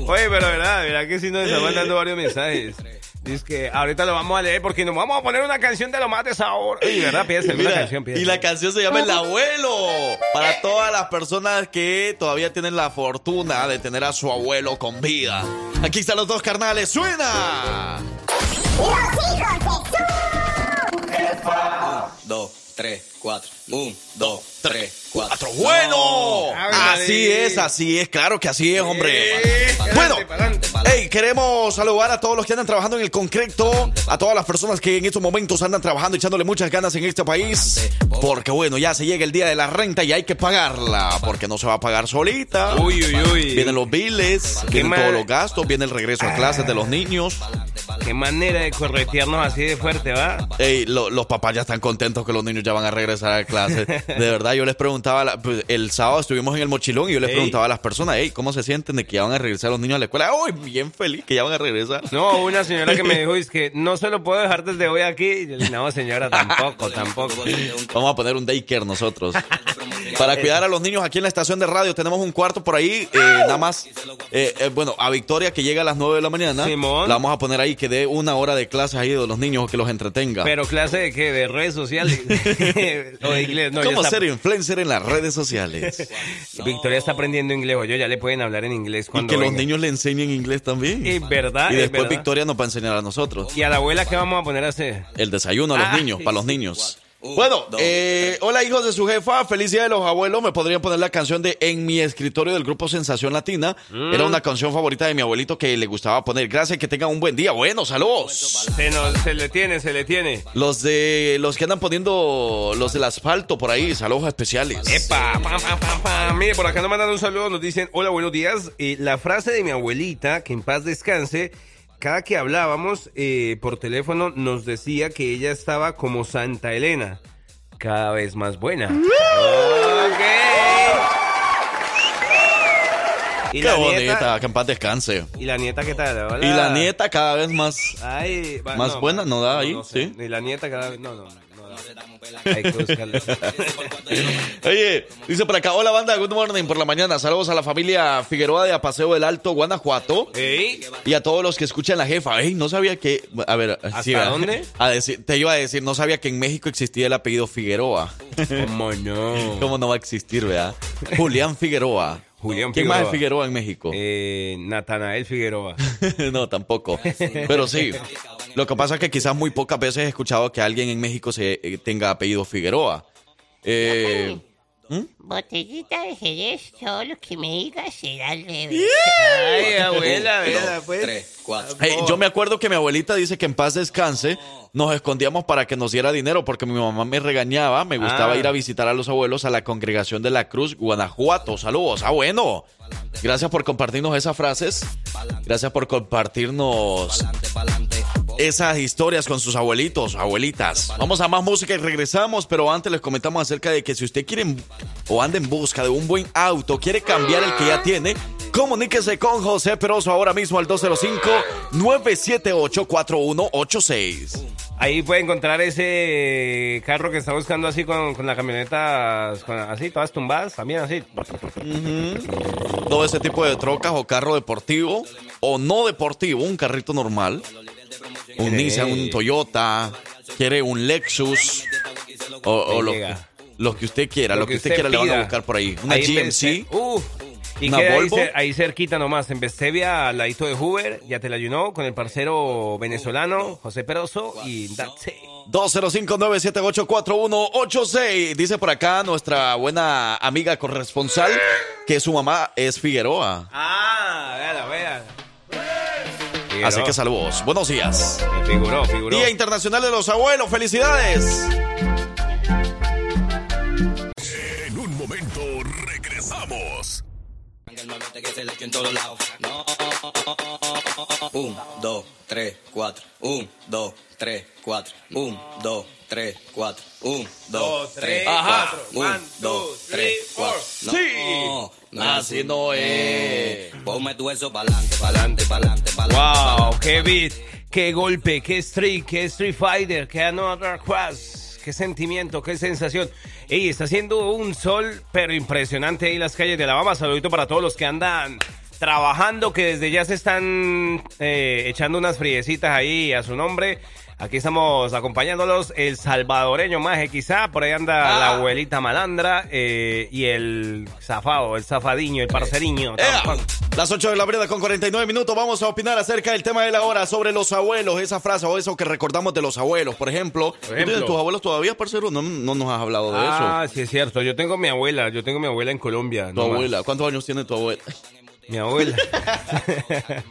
[SPEAKER 3] Oye, pero verdad, verdad que sí nos están mandando varios mensajes. Dice que ahorita lo vamos a leer porque nos vamos a poner una canción de lo más de sabor. Y verdad, alguna
[SPEAKER 1] Mira,
[SPEAKER 3] canción, pídese.
[SPEAKER 1] y la canción se llama El [laughs] Abuelo. Para todas las personas que todavía tienen la fortuna de tener a su abuelo con vida. Aquí están los dos carnales. ¡Suena!
[SPEAKER 10] Dos, tres, cuatro. Un, dos, tres, cuatro.
[SPEAKER 1] ¡Bueno! Así es, así es. Claro que así es, hombre. Bueno, hey, queremos saludar a todos los que andan trabajando en el concreto, a todas las personas que en estos momentos andan trabajando, echándole muchas ganas en este país, porque bueno, ya se llega el día de la renta y hay que pagarla, porque no se va a pagar solita.
[SPEAKER 3] Uy, uy, uy.
[SPEAKER 1] Vienen los biles, vienen
[SPEAKER 3] mal.
[SPEAKER 1] todos los gastos, viene el regreso a clases de los niños.
[SPEAKER 3] Qué manera de corretearnos así de fuerte, ¿va?
[SPEAKER 1] Ey, lo- los papás ya están contentos que los niños ya van a regresar a clases. [laughs] De verdad, yo les preguntaba, a la- pues, el sábado estuvimos en el mochilón y yo les
[SPEAKER 3] Ey.
[SPEAKER 1] preguntaba a las personas, hey, ¿cómo se sienten de que ya van a regresar los niños a la escuela? ¡Uy, bien feliz que ya van a regresar!
[SPEAKER 3] No, una señora que me dijo, es que no se lo puedo dejar desde hoy aquí. Y yo le dije, no, señora, tampoco, [laughs] tampoco.
[SPEAKER 1] Vamos a poner un daycare nosotros. [laughs] [laughs] Para cuidar a los niños aquí en la estación de radio tenemos un cuarto por ahí, eh, nada más, eh, eh, bueno, a Victoria que llega a las 9 de la mañana,
[SPEAKER 3] Simón.
[SPEAKER 1] la vamos a poner ahí que dé una hora de clases ahí de los niños que los entretenga.
[SPEAKER 3] Pero clase de qué, de redes sociales. [laughs] [laughs] o de inglés. No,
[SPEAKER 1] ¿Cómo
[SPEAKER 3] está-
[SPEAKER 1] ser influencer en las redes sociales?
[SPEAKER 3] Victoria está aprendiendo inglés, yo ya le pueden hablar en inglés
[SPEAKER 1] y
[SPEAKER 3] cuando
[SPEAKER 1] que los niños le enseñen inglés también.
[SPEAKER 3] Es verdad,
[SPEAKER 1] Y
[SPEAKER 3] es
[SPEAKER 1] después
[SPEAKER 3] verdad.
[SPEAKER 1] Victoria nos va a enseñar a nosotros.
[SPEAKER 3] ¿Y a la abuela qué vamos a poner a hacer?
[SPEAKER 1] El desayuno a los
[SPEAKER 3] Ah,
[SPEAKER 1] niños, para los
[SPEAKER 3] sí.
[SPEAKER 1] Niños. Bueno, eh, hola hijos de su jefa, feliz día de los abuelos. Me podrían poner la canción de En mi escritorio del grupo Sensación Latina.
[SPEAKER 3] Mm.
[SPEAKER 1] Era una canción favorita de mi abuelito que le gustaba poner. Gracias, que tengan un buen día. Bueno, saludos.
[SPEAKER 3] Se, nos- se le tiene, se le tiene.
[SPEAKER 1] Los de los que andan poniendo los del asfalto por ahí, saludos especiales.
[SPEAKER 3] Epa, pam, pam, pam, pam. Mire, por acá nos mandan un saludo, nos dicen, hola, buenos días. Eh, la frase de mi abuelita, que en paz descanse, cada que hablábamos eh, por teléfono nos decía que ella estaba como Santa Elena, cada vez más buena. Y
[SPEAKER 1] Qué
[SPEAKER 3] la
[SPEAKER 1] bonita,
[SPEAKER 3] nieta,
[SPEAKER 1] que en paz descanse.
[SPEAKER 3] y la nieta, ¿qué tal? Hola.
[SPEAKER 1] Y la nieta cada vez más.
[SPEAKER 3] Ay, va-
[SPEAKER 1] Más buena, ¿no da ahí?
[SPEAKER 3] sé.
[SPEAKER 1] Sí.
[SPEAKER 3] Y la nieta cada vez, no, no,
[SPEAKER 1] Oye, dice por acá, hola banda, good morning por la mañana. Saludos a la familia Figueroa de Apaseo del Alto, Guanajuato.
[SPEAKER 3] Ey,
[SPEAKER 1] Y a todos los que escuchan la jefa. Ey, no sabía que. A ver, sí, ¿verdad?
[SPEAKER 3] dónde?
[SPEAKER 1] A decir, te iba a decir, no sabía que en México existía el apellido Figueroa.
[SPEAKER 3] ¿Cómo no? [laughs]
[SPEAKER 1] ¿Cómo no va a existir, verdad? Julián Figueroa.
[SPEAKER 3] Julián
[SPEAKER 1] ¿Quién más es
[SPEAKER 3] Figueroa.
[SPEAKER 1] Figueroa en México?
[SPEAKER 3] Eh, Natanael Figueroa. [laughs]
[SPEAKER 1] no, tampoco. [laughs] Pero sí. Lo que pasa es que quizás muy pocas veces he escuchado que alguien en México se eh, tenga apellido Figueroa. Eh,
[SPEAKER 4] Botellita de Jerez, todo lo que me digas será al revés.
[SPEAKER 3] Ay, abuela,
[SPEAKER 10] dos,
[SPEAKER 3] pues.
[SPEAKER 10] tres, cuatro.
[SPEAKER 1] hey, yo me acuerdo que mi abuelita dice que en paz descanse, nos escondíamos para que nos diera dinero porque mi mamá me regañaba, me gustaba
[SPEAKER 3] Ah.
[SPEAKER 1] ir a visitar a los abuelos a la congregación de la Cruz, Guanajuato. Saludos. Ah, bueno. Gracias por compartirnos esas frases. Gracias por compartirnos esas historias con sus abuelitos, abuelitas. Vamos a más música y regresamos, pero antes les comentamos acerca de que si usted quiere o anda en busca de un buen auto, quiere cambiar el que ya tiene, comuníquese con José Peroso ahora mismo al 205-978-4186.
[SPEAKER 3] Ahí puede encontrar ese carro que está buscando así con, con la camioneta con- así, todas tumbadas, también así.
[SPEAKER 1] Todo ese tipo de trocas o carro deportivo o no deportivo, un carrito normal, un. Nissan, un Toyota, quiere un Lexus o, o
[SPEAKER 3] Ahí
[SPEAKER 1] lo, que usted quiera, lo, que usted, quiera le van a buscar por ahí. Una
[SPEAKER 3] Ahí
[SPEAKER 1] GMC.
[SPEAKER 3] Uf. Y
[SPEAKER 1] Una
[SPEAKER 3] ahí,
[SPEAKER 1] Volvo.
[SPEAKER 3] cer- ahí cerquita nomás, en Bestevia, al ladito de Hoover, ya te la ayunó, con el parcero venezolano José Peroso y that's it.
[SPEAKER 1] 205-978-4186. Dice por acá nuestra buena amiga corresponsal que su mamá es Figueroa.
[SPEAKER 3] Ah, véala, véala.
[SPEAKER 1] Así que saludos. Buenos días.
[SPEAKER 3] Figuró, figuró.
[SPEAKER 1] Día Internacional de los Abuelos. ¡Felicidades!
[SPEAKER 8] En un momento regresamos.
[SPEAKER 10] El malote que se le echó en todos lados. No. Un, dos, tres, cuatro. Un, dos, tres, cuatro. Un, dos, tres, cuatro. Un, dos, tres, cuatro. Un, dos, tres, cuatro.
[SPEAKER 1] Sí.
[SPEAKER 10] No,
[SPEAKER 1] Así no es.
[SPEAKER 10] Ponme tu eso pa'lante, pa'lante, pa'lante, pa'lante.
[SPEAKER 3] Wow, qué beat, qué golpe, qué streak, qué Street Fighter, qué Another Cross, qué sentimiento, qué sensación. Ey, está haciendo un sol, pero impresionante ahí en las calles de Alabama. Saludito para todos los que andan trabajando, que desde ya se están eh, echando unas friecitas ahí a su nombre. Aquí estamos acompañándolos, el salvadoreño maje quizá, por ahí anda
[SPEAKER 1] Ah.
[SPEAKER 3] la abuelita malandra eh, y el zafado, el zafadiño, el parceriño.
[SPEAKER 1] Las 8 de la mañana con 49 minutos vamos a opinar acerca del tema de la hora sobre los abuelos, esa frase o eso que recordamos de los abuelos. Por ejemplo, ¿tú
[SPEAKER 3] ejemplo.
[SPEAKER 1] tus abuelos todavía, parcero? No, no nos has hablado de
[SPEAKER 3] Ah, sí es cierto. Yo tengo mi abuela, yo tengo mi abuela en Colombia.
[SPEAKER 1] eso. Tu abuela, ¿cuántos años tiene tu abuela?
[SPEAKER 3] Mi abuela. [laughs]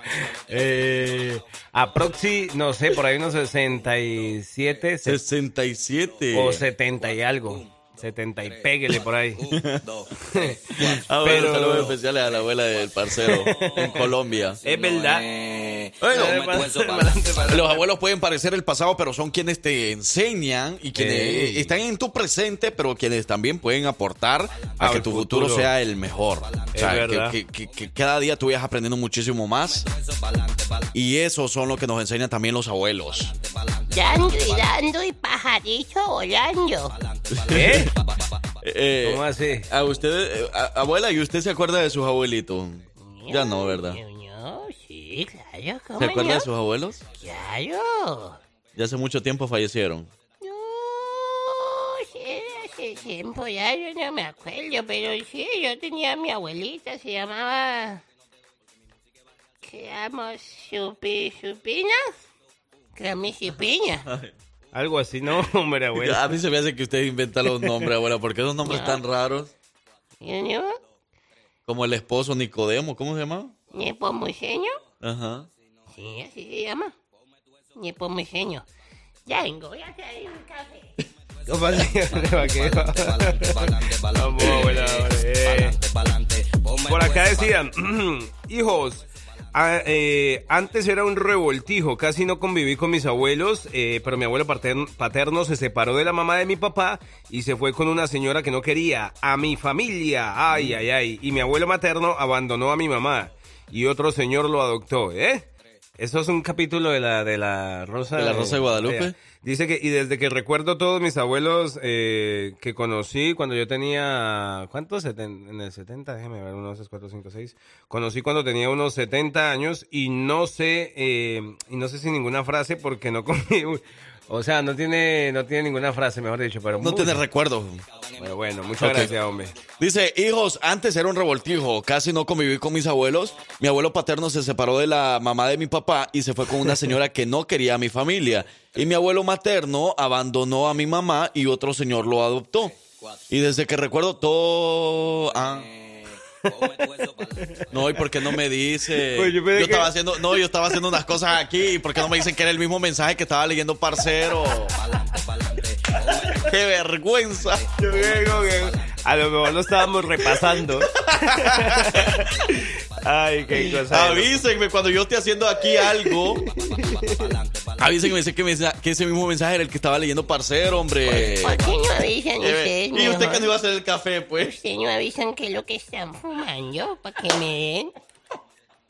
[SPEAKER 3] eh, aproxi, no sé, por ahí unos 67. se-
[SPEAKER 1] 67.
[SPEAKER 3] O 70 y algo. 70 y péguele por ahí.
[SPEAKER 1] Ah, [laughs] bueno,
[SPEAKER 3] Pero-
[SPEAKER 1] saludos especiales a la abuela del parcero en Colombia.
[SPEAKER 3] Es verdad.
[SPEAKER 1] Bueno. Los abuelos pueden parecer el pasado, pero son quienes te enseñan y quienes
[SPEAKER 3] Ey.
[SPEAKER 1] están en tu presente, pero quienes también pueden aportar a que tu futuro.
[SPEAKER 3] futuro.
[SPEAKER 1] sea el mejor. O
[SPEAKER 3] Es
[SPEAKER 1] sea, que,
[SPEAKER 3] verdad.
[SPEAKER 1] que- que- que cada día tú vayas aprendiendo muchísimo más. Y eso son lo que nos enseñan también los abuelos.
[SPEAKER 4] Dando y dando y pajarito volando.
[SPEAKER 3] ¿Qué?
[SPEAKER 1] Eh,
[SPEAKER 3] ¿Cómo así?
[SPEAKER 1] A usted, eh, a- abuela, ¿y usted se acuerda de sus abuelitos? Ya no, ¿verdad?
[SPEAKER 4] No, sí, claro, ¿cómo
[SPEAKER 1] ¿Se acuerda
[SPEAKER 4] no?
[SPEAKER 1] de sus abuelos?
[SPEAKER 4] Claro.
[SPEAKER 1] Ya hace mucho tiempo fallecieron.
[SPEAKER 4] No, sí, hace tiempo ya yo no me acuerdo, pero sí, yo tenía a mi abuelita, se llamaba... ¿Qué llama? Supi, ¿Supina? Crami Supiña. [laughs]
[SPEAKER 3] Algo así, no, [laughs] hombre, abuela.
[SPEAKER 1] A mí se me hace que usted inventa los nombres, abuela, porque esos nombres
[SPEAKER 4] No.
[SPEAKER 1] tan raros, como el esposo Nicodemo, ¿cómo se llama?
[SPEAKER 4] ¿Nepomuceno?
[SPEAKER 1] Ajá.
[SPEAKER 4] Sí, así se llama. Nepomuceno. Ya vengo, voy a traer un café. [laughs]
[SPEAKER 3] Por acá decían, [clears throat] hijos, a- eh, antes era un revoltijo, casi no conviví con mis abuelos, eh, pero mi abuelo paterno, paterno se separó de la mamá de mi papá y se fue con una señora que no quería, a mi familia, ay, ay, ay, y mi abuelo materno abandonó a mi mamá y otro señor lo adoptó, ¿eh? Eso es un capítulo de la, de la Rosa
[SPEAKER 1] ¿De la Rosa de Guadalupe?
[SPEAKER 3] Dice que, y desde que recuerdo todos mis abuelos eh, que conocí cuando yo tenía, ¿cuántos? En el 70, déjeme ver, unos 2, 4, 5, 6. Conocí cuando tenía unos 70 años y no sé, eh, y no sé si ninguna frase porque no [laughs] comí, o sea, no tiene, no tiene ninguna frase, mejor dicho, pero
[SPEAKER 1] No tiene recuerdo.
[SPEAKER 3] Bueno, bueno, muchas gracias, hombre.
[SPEAKER 1] Dice, hijos, antes era un revoltijo, casi no conviví con mis abuelos. Mi abuelo paterno se separó de la mamá de mi papá y se fue con una señora que no quería a mi familia. Y mi abuelo materno abandonó a mi mamá y otro señor lo adoptó. Y desde que recuerdo todo... Ah. No, ¿y por qué no me dice?
[SPEAKER 3] Pues yo
[SPEAKER 1] yo,
[SPEAKER 3] pensé que-
[SPEAKER 1] estaba haciendo, no, yo estaba haciendo unas cosas aquí. ¿Y por qué no me dicen que era el mismo mensaje que estaba leyendo parcero? ¡Qué vergüenza!
[SPEAKER 3] Yo digo que a lo mejor lo estábamos repasando. [laughs] Ay, qué cosa.
[SPEAKER 1] Avísenme cuando yo esté haciendo aquí algo. Avísenme ese que, mensa- que ese mismo mensaje era el que estaba leyendo parcero, hombre.
[SPEAKER 4] ¿Por qué no avisan
[SPEAKER 1] Eh,
[SPEAKER 4] ustedes
[SPEAKER 1] ¿Y usted que no iba a hacer el café, pues?
[SPEAKER 4] ¿Ustedes no avisan qué es lo que están fumando para que me den?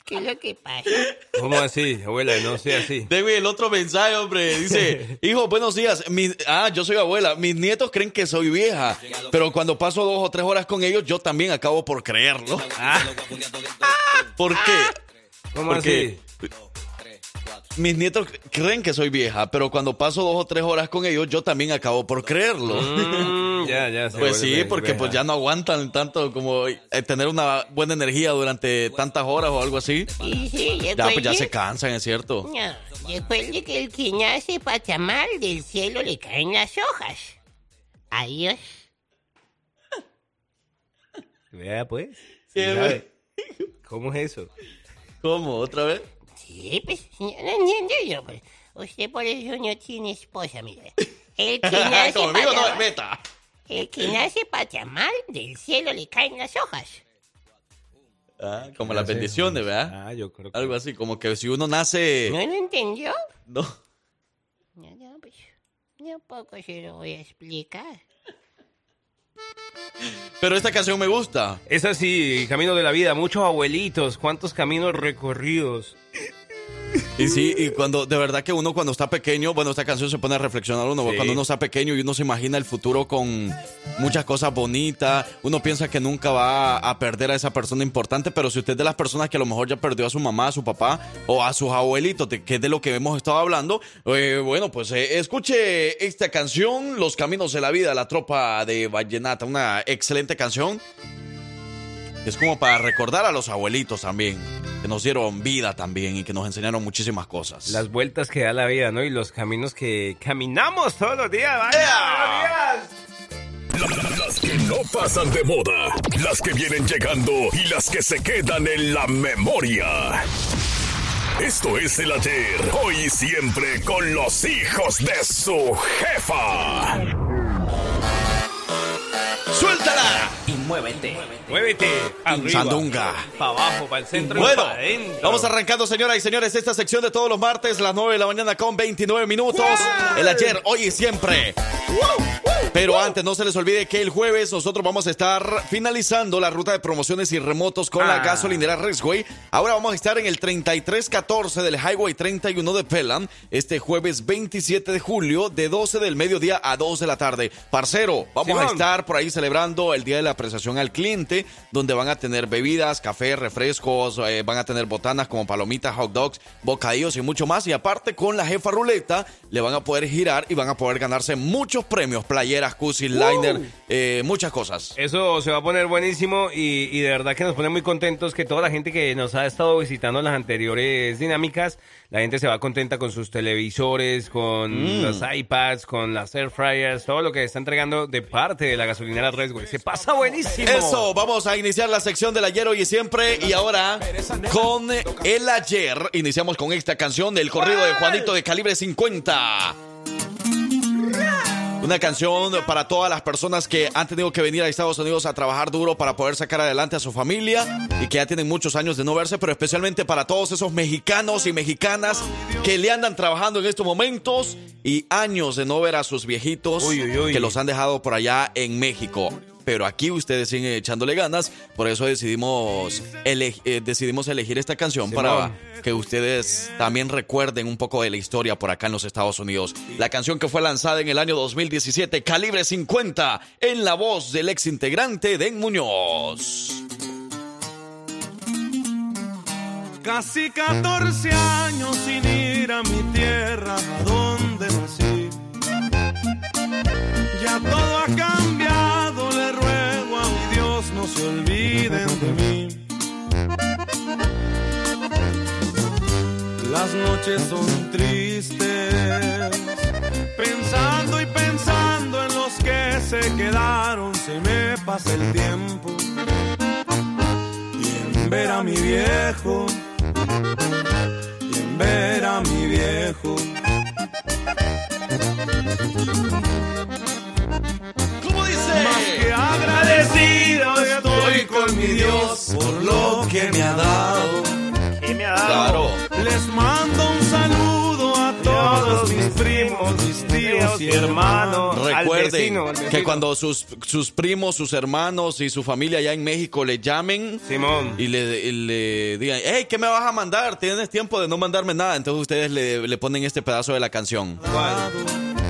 [SPEAKER 4] ¿Qué es lo que pasa?
[SPEAKER 3] ¿Cómo así, abuela? No sea así.
[SPEAKER 1] Tengo el otro mensaje, hombre. Dice, [laughs] hijo, buenos días. Mis- ah, yo soy abuela. Mis nietos creen que soy vieja. Pero cuando paso dos o tres horas con ellos, yo también acabo por creerlo. ¿Por qué?
[SPEAKER 3] ¿Cómo
[SPEAKER 1] Porque mis nietos creen que soy vieja, pero cuando paso dos o tres horas con ellos, yo también acabo por creerlo.
[SPEAKER 3] Mm, [laughs] ya, ya.
[SPEAKER 1] Pues sí, porque pues ya no aguantan tanto como eh, tener una buena energía durante tantas horas o algo así.
[SPEAKER 4] Y sí,
[SPEAKER 1] Ya pues ya se cansan, es cierto.
[SPEAKER 4] No, recuerde que el que nace pachamal del cielo le caen las hojas. Adiós.
[SPEAKER 3] Vea, pues.
[SPEAKER 1] Sí.
[SPEAKER 3] ¿Cómo es eso?
[SPEAKER 1] ¿Cómo? ¿Otra vez?
[SPEAKER 4] Sí, pues, no entiendo yo, pues. Usted por eso no tiene esposa, mire. El que [laughs] nace
[SPEAKER 1] Conmigo no meta.
[SPEAKER 4] el que nace del cielo le caen las hojas.
[SPEAKER 1] Ah, como las bendiciones, ¿verdad?
[SPEAKER 3] Ah, yo creo que...
[SPEAKER 1] Algo así, como que si uno nace...
[SPEAKER 4] ¿No lo entendió?
[SPEAKER 1] No.
[SPEAKER 4] No, no, pues, tampoco se lo voy a explicar.
[SPEAKER 1] Pero esta canción me gusta.
[SPEAKER 3] Es así, Camino de la Vida, muchos abuelitos, cuántos caminos recorridos.
[SPEAKER 1] Y sí, y cuando, de verdad que uno cuando está pequeño, bueno, esta canción se pone a reflexionar uno,
[SPEAKER 3] Sí.
[SPEAKER 1] cuando uno está pequeño y uno se imagina el futuro con muchas cosas bonitas, uno piensa que nunca va a perder a esa persona importante, pero si usted es de las personas que a lo mejor ya perdió a su mamá, a su papá o a sus abuelitos, que es de lo que hemos estado hablando, eh, bueno, pues eh, escuche esta canción, Los Caminos de la Vida, la tropa de Vallenata, una excelente canción. Es como para recordar a los abuelitos también, que nos dieron vida también y que nos enseñaron muchísimas cosas.
[SPEAKER 3] Las vueltas que da la vida, ¿no? Y los caminos que caminamos todos los días, vaya, todos los días.
[SPEAKER 8] Las que no pasan de moda, las que vienen llegando y las que se quedan en la memoria. Esto es el ayer, hoy y siempre con los hijos de su jefa.
[SPEAKER 1] ¡Suéltala!
[SPEAKER 10] Muévete.
[SPEAKER 3] Muévete. Arriba.
[SPEAKER 1] Sandunga.
[SPEAKER 3] Para abajo, para el centro y
[SPEAKER 1] Bueno,
[SPEAKER 3] para adentro.
[SPEAKER 1] vamos arrancando, señoras y señores, esta sección de todos los martes, las 9 de la mañana con 29 minutos. El ayer, hoy y siempre. Pero antes, no se les olvide que el jueves nosotros vamos a estar finalizando la ruta de promociones y remotos con la
[SPEAKER 3] Ah.
[SPEAKER 1] gasolinera Raceway. Ahora vamos a estar en el 3314 del Highway 31 de Pelham este jueves 27 de julio de 12 del mediodía a 2 de la tarde. Parcero, vamos a estar por ahí celebrando el Día de la Apreciación al Cliente, donde van a tener bebidas, café, refrescos, eh, van a tener botanas como palomitas, hot dogs, bocadillos y mucho más. Y aparte con la jefa ruleta le van a poder girar y van a poder ganarse muchos premios, playeras, cusis, liner, eh, muchas cosas.
[SPEAKER 3] Eso se va a poner buenísimo y, y de verdad que nos pone muy contentos que toda la gente que nos ha estado visitando en las anteriores dinámicas, la gente se va contenta con sus televisores, con
[SPEAKER 1] Mm.
[SPEAKER 3] los iPads, con las air fryers, todo lo que está entregando de parte de la gasolinera Redway. Se pasa buenísimo.
[SPEAKER 1] Eso, vamos a iniciar la sección del ayer, hoy y siempre. Y ahora, con el ayer, iniciamos con esta canción del corrido de Juanito de calibre 50. Una canción para todas las personas que han tenido que venir a Estados Unidos a trabajar duro para poder sacar adelante a su familia y que ya tienen muchos años de no verse, pero especialmente para todos esos mexicanos y mexicanas que le andan trabajando en estos momentos y años de no ver a sus viejitos
[SPEAKER 3] Uy, uy, uy.
[SPEAKER 1] que los han dejado por allá en México. Pero aquí ustedes siguen echándole ganas, por eso decidimos, ele- eh, decidimos elegir esta canción
[SPEAKER 3] Simón.
[SPEAKER 1] para que ustedes también recuerden un poco de la historia por acá en los Estados Unidos. La canción que fue lanzada en el año 2017, Calibre 50, en la voz del ex integrante Den Muñoz.
[SPEAKER 2] Casi 14 años sin ir a mi tierra, a donde nací. Ya todo ha Las noches son tristes, pensando y pensando en los que se quedaron, se me pasa el tiempo. Y en ver a mi viejo, y en ver a mi viejo.
[SPEAKER 1] ¿Cómo dice?
[SPEAKER 2] Más que agradecido estoy con mi Dios por lo que me ha dado.
[SPEAKER 1] Claro.
[SPEAKER 2] Les mando un saludo a todos mis primos, mis tíos y hermanos.
[SPEAKER 3] Al
[SPEAKER 1] Recuerden
[SPEAKER 3] vecino, al vecino.
[SPEAKER 1] que cuando sus, sus primos, sus hermanos y su familia allá en México le llamen
[SPEAKER 3] Simón.
[SPEAKER 1] y le, y le digan, hey, ¿qué me vas a mandar? Tienes tiempo de no mandarme nada. Entonces ustedes le, le ponen este pedazo de la canción.
[SPEAKER 3] ¿Cuál?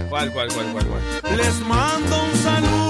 [SPEAKER 3] ¿Cuál, cuál, cuál, cuál, cuál?
[SPEAKER 2] Les mando un saludo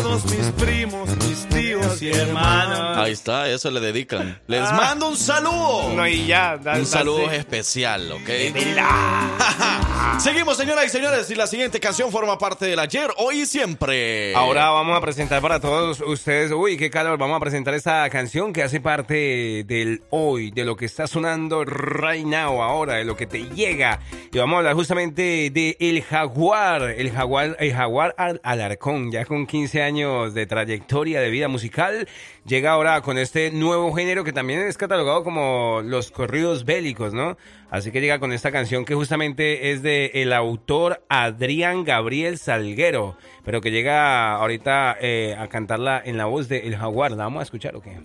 [SPEAKER 2] todos mis primos, mis tíos y hermanos.
[SPEAKER 1] Ahí está, eso le dedican. Les
[SPEAKER 3] Ah.
[SPEAKER 1] mando un saludo.
[SPEAKER 3] No, y ya. da-
[SPEAKER 1] un saludo especial, ¿ok? [laughs] Seguimos, señoras y señores, y la siguiente canción forma parte del ayer, hoy y siempre.
[SPEAKER 3] Ahora vamos a presentar para todos ustedes, uy, qué calor, vamos a presentar esta canción que hace parte del hoy, de lo que está sonando right now, ahora, de lo que te llega. Y vamos a hablar justamente de El Jaguar, el Jaguar, el Jaguar al Alarcón, ya con 15 años de trayectoria de vida musical, llega ahora con este nuevo género que también es catalogado como los corridos bélicos, ¿no? Así que llega con esta canción que justamente es de el autor Adrián Gabriel Salguero, pero que llega ahorita eh, a cantarla en la voz de El Jaguar. ¿La vamos a escuchar o qué?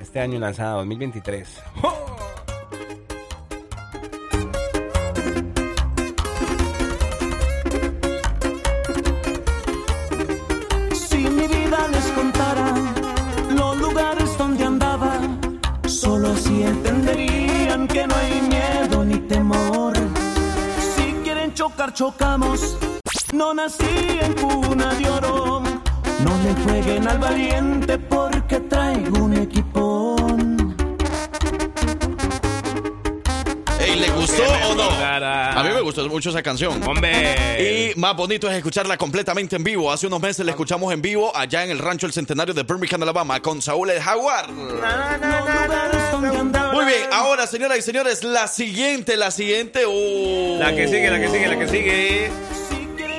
[SPEAKER 3] Este año lanzada, 2023.
[SPEAKER 6] Si
[SPEAKER 2] chocamos. No nací en cuna de oro. No le jueguen al valiente porque traigo
[SPEAKER 1] gustó o no? A mí me gustó mucho esa canción.
[SPEAKER 3] Hombre.
[SPEAKER 1] Y más bonito es escucharla completamente en vivo. Hace unos meses la escuchamos en vivo allá en el rancho El Centenario de Birmingham, Alabama, con Saúl el Jaguar. Muy bien, ahora, señoras y señores, la siguiente, la siguiente. uh,
[SPEAKER 3] La que sigue, la que sigue, la que sigue.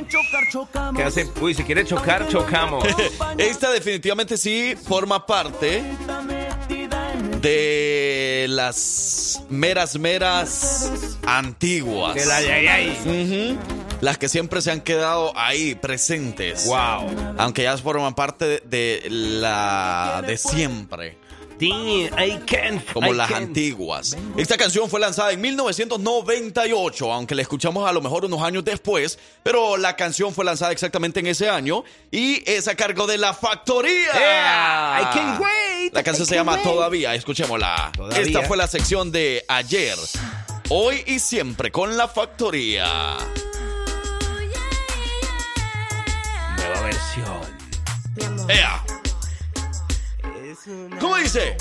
[SPEAKER 2] Chocar, chocamos.
[SPEAKER 3] ¿Qué hace? Uy, si quiere chocar, chocamos. [laughs]
[SPEAKER 1] Esta definitivamente sí forma parte de las meras, meras antiguas.
[SPEAKER 3] De la.
[SPEAKER 1] Las que siempre se han quedado ahí presentes.
[SPEAKER 3] Wow.
[SPEAKER 1] Aunque ya forman parte de, de la de siempre.
[SPEAKER 3] I can't.
[SPEAKER 1] Como
[SPEAKER 3] I
[SPEAKER 1] las
[SPEAKER 3] can't.
[SPEAKER 1] antiguas. Esta canción fue lanzada en 1998, aunque la escuchamos a lo mejor unos años después, pero la canción fue lanzada exactamente en ese año y es a cargo de La Factoría.
[SPEAKER 3] Yeah, I can't wait,
[SPEAKER 1] La canción
[SPEAKER 3] I
[SPEAKER 1] se llama
[SPEAKER 3] wait.
[SPEAKER 1] Todavía, escuchémosla.
[SPEAKER 3] Todavía.
[SPEAKER 1] Esta fue la sección de ayer, hoy y siempre con La Factoría.
[SPEAKER 3] Nueva versión.
[SPEAKER 1] ¡Ea! ¿Cómo dice?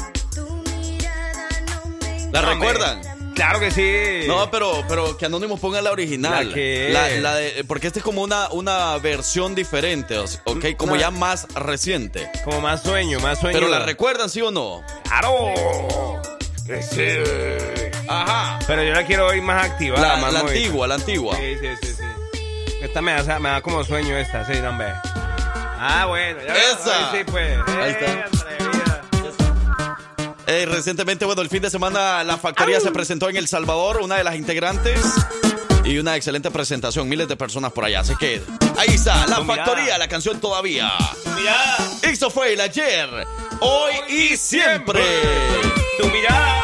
[SPEAKER 1] ¿La recuerdan?
[SPEAKER 3] Claro que sí.
[SPEAKER 1] No, pero, pero que Anónimos ponga la original.
[SPEAKER 3] ¿La qué?
[SPEAKER 1] La- la de- porque esta es como una, una versión diferente, ok, como
[SPEAKER 3] No.
[SPEAKER 1] ya más reciente.
[SPEAKER 3] Como más sueño, más sueño.
[SPEAKER 1] Pero la recuerdan, ¿sí o no?
[SPEAKER 3] ¡Claro! Que sí.
[SPEAKER 1] Ajá.
[SPEAKER 3] Pero yo la quiero oír más activada,
[SPEAKER 1] La,
[SPEAKER 3] más
[SPEAKER 1] la antigua, la antigua.
[SPEAKER 3] Sí, sí, sí, sí. Esta me da, me da como sueño esta, sí, hombre. Ah, bueno. Ya
[SPEAKER 1] Esa.
[SPEAKER 3] Ay, sí, pues.
[SPEAKER 1] Ahí está.
[SPEAKER 3] Eh,
[SPEAKER 1] recientemente, bueno, el fin de semana la factoría se presentó en El Salvador, una de las integrantes. Y una excelente presentación, miles de personas por allá. Así que ahí está, la
[SPEAKER 3] mirada.
[SPEAKER 1] factoría, la canción todavía.
[SPEAKER 3] Mirada.
[SPEAKER 1] Eso fue el ayer, hoy y siempre.
[SPEAKER 3] Tu mirada.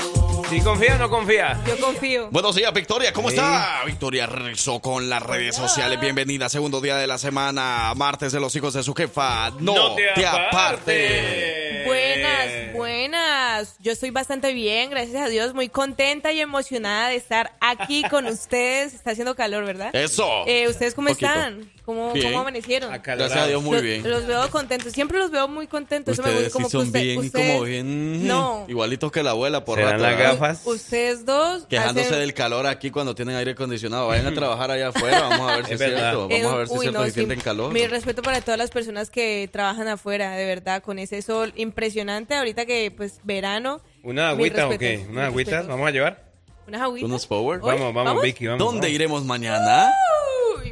[SPEAKER 3] ¿Sí confía o no confía?
[SPEAKER 11] Yo confío.
[SPEAKER 1] Buenos días, Victoria. ¿Cómo
[SPEAKER 3] Sí.
[SPEAKER 1] está? Victoria Rizzo con las redes sociales. Bienvenida, segundo día de la semana, martes de los hijos de su jefa. No,
[SPEAKER 3] No te
[SPEAKER 1] te
[SPEAKER 3] aparte.
[SPEAKER 1] aparte.
[SPEAKER 12] Buenas, buenas. Yo estoy bastante bien, gracias a Dios, muy contenta y emocionada de estar aquí con [laughs] ustedes. Está haciendo calor, ¿verdad?
[SPEAKER 1] Eso.
[SPEAKER 12] Eh, ¿Ustedes cómo
[SPEAKER 1] Poquito.
[SPEAKER 12] están? ¿Cómo,
[SPEAKER 1] Bien.
[SPEAKER 12] ¿Cómo amanecieron?
[SPEAKER 1] Gracias a Dios, muy
[SPEAKER 12] Los-
[SPEAKER 1] bien.
[SPEAKER 12] Los veo contentos, siempre los veo muy contentos. Eso me
[SPEAKER 1] Ustedes
[SPEAKER 12] gusta, como
[SPEAKER 1] sí
[SPEAKER 12] que
[SPEAKER 1] son
[SPEAKER 12] usted-
[SPEAKER 1] bien,
[SPEAKER 12] ustedes-
[SPEAKER 1] como bien.
[SPEAKER 12] No.
[SPEAKER 1] Igualitos que la abuela por
[SPEAKER 3] ¿Serán
[SPEAKER 1] rato,
[SPEAKER 3] las
[SPEAKER 1] ¿verdad?
[SPEAKER 3] gafas?
[SPEAKER 12] Ustedes dos.
[SPEAKER 1] Quejándose
[SPEAKER 12] hacen-
[SPEAKER 1] del calor aquí cuando tienen aire acondicionado. Vayan a [laughs] trabajar allá afuera. Vamos a ver si es,
[SPEAKER 3] Es verdad.
[SPEAKER 1] cierto.
[SPEAKER 12] Eh,
[SPEAKER 1] Vamos a ver si es
[SPEAKER 12] uy,
[SPEAKER 1] cierto
[SPEAKER 12] no,
[SPEAKER 1] que
[SPEAKER 12] sí,
[SPEAKER 1] sienten calor.
[SPEAKER 12] Mi respeto para todas las personas que trabajan afuera, de verdad, con ese sol impresionante. Ahorita que, pues, verano.
[SPEAKER 3] ¿Una agüita o qué? ¿Unas agüitas? ¿Vamos a llevar?
[SPEAKER 12] ¿Unas agüitas?
[SPEAKER 1] ¿Unos power?
[SPEAKER 12] Oye,
[SPEAKER 3] Vamos, vamos, Vicky, vamos.
[SPEAKER 1] ¿Dónde
[SPEAKER 3] vamos.
[SPEAKER 1] iremos mañana?
[SPEAKER 12] Uy,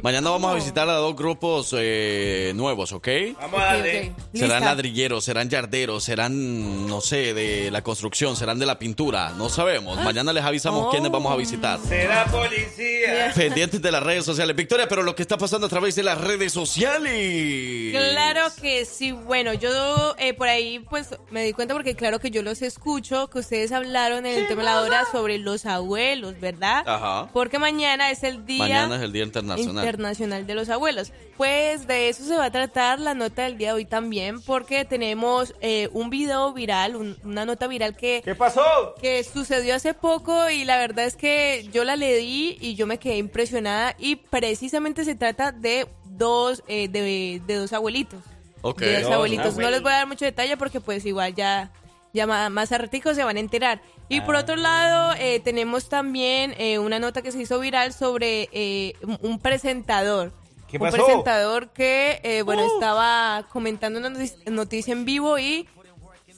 [SPEAKER 1] Mañana vamos a visitar a dos grupos eh, nuevos, ¿ok?
[SPEAKER 3] Vamos a darle.
[SPEAKER 1] Serán ladrilleros, serán yarderos, serán, no sé, de la construcción, serán de la pintura. No sabemos. Mañana les avisamos
[SPEAKER 12] Oh.
[SPEAKER 1] quiénes vamos a visitar.
[SPEAKER 3] Será policía.
[SPEAKER 1] Pendientes de las redes sociales. Victoria, pero lo que está pasando a través de las redes sociales.
[SPEAKER 12] Claro que sí. Bueno, yo eh, por ahí pues me di cuenta porque claro que yo los escucho, que ustedes hablaron en el tema de la hora sobre los abuelos, ¿verdad?
[SPEAKER 1] Ajá.
[SPEAKER 12] Porque mañana es el día
[SPEAKER 1] Mañana es el Día Internacional.
[SPEAKER 12] Internacional de los Abuelos. Pues de eso se va a tratar la nota del día de hoy también, porque tenemos eh, un video viral, un- una nota viral que,
[SPEAKER 3] ¿Qué pasó?
[SPEAKER 12] que sucedió hace poco y la verdad es que yo la leí y yo me quedé impresionada y precisamente se trata de dos, eh, de, de dos abuelitos.
[SPEAKER 1] Ok.
[SPEAKER 12] De dos
[SPEAKER 3] Dos
[SPEAKER 12] abuelitos. No les voy a dar mucho detalle porque pues igual ya, ya más a ratico se van a enterar. Y por otro lado, eh, tenemos también eh, una nota que se hizo viral sobre eh, un- un presentador.
[SPEAKER 3] ¿Qué
[SPEAKER 12] un
[SPEAKER 3] pasó?
[SPEAKER 12] presentador que, eh, bueno, estaba comentando una noticia en vivo y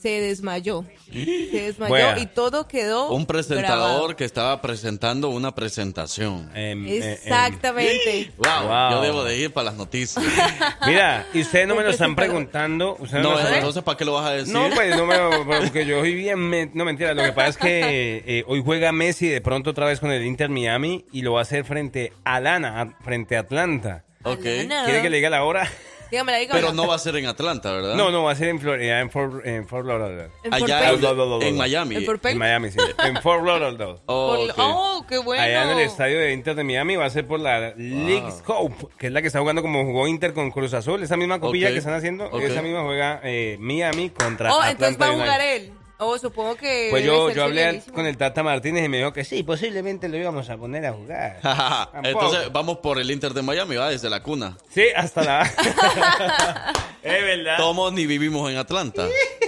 [SPEAKER 12] se desmayó. Se desmayó
[SPEAKER 3] Bueno.
[SPEAKER 12] y todo quedó
[SPEAKER 1] Un presentador
[SPEAKER 12] grabado.
[SPEAKER 1] que estaba presentando una presentación.
[SPEAKER 3] Em, eh, em.
[SPEAKER 12] Exactamente.
[SPEAKER 1] Wow,
[SPEAKER 3] Wow.
[SPEAKER 1] yo debo de ir para las noticias. [laughs]
[SPEAKER 3] Mira, y ustedes no me lo están preguntando.
[SPEAKER 1] no, entonces, ¿para qué lo vas a decir?
[SPEAKER 3] No, pues no me [laughs] porque yo soy bien, me- no mentira, lo que pasa es que eh, hoy juega Messi de pronto otra vez con el Inter Miami y lo va a hacer frente a Lana, frente a Atlanta.
[SPEAKER 1] Ok.
[SPEAKER 3] ¿Quiere que le diga la hora?
[SPEAKER 12] Dígamela, dígamela.
[SPEAKER 1] Pero no va a ser en Atlanta, ¿verdad?
[SPEAKER 3] No, no, va a ser en Florida, en Fort, en Fort Lauderdale.
[SPEAKER 12] ¿En
[SPEAKER 1] Allá
[SPEAKER 12] Fort
[SPEAKER 1] en, Miami.
[SPEAKER 12] ¿En Fort Payne?
[SPEAKER 3] En Miami, sí. [laughs] En Fort Lauderdale.
[SPEAKER 1] Oh.
[SPEAKER 12] Oh, qué bueno.
[SPEAKER 3] Allá en el estadio de Inter de Miami va a ser por la League Scope, que es la que está jugando como jugó Inter con Cruz Azul. Esa misma copilla que están haciendo,
[SPEAKER 1] Ok.
[SPEAKER 3] esa misma juega eh, Miami contra
[SPEAKER 12] Oh,
[SPEAKER 3] Atlanta
[SPEAKER 12] entonces va a
[SPEAKER 3] United.
[SPEAKER 12] jugar él. Oh, supongo que.
[SPEAKER 3] Pues yo, yo hablé con el Tata Martínez y me dijo que sí, posiblemente lo íbamos a poner a jugar. [laughs]
[SPEAKER 1] Entonces vamos por el Inter de Miami, va desde la cuna.
[SPEAKER 3] Sí, hasta la... [laughs] es verdad.
[SPEAKER 1] Todos ni vivimos en Atlanta.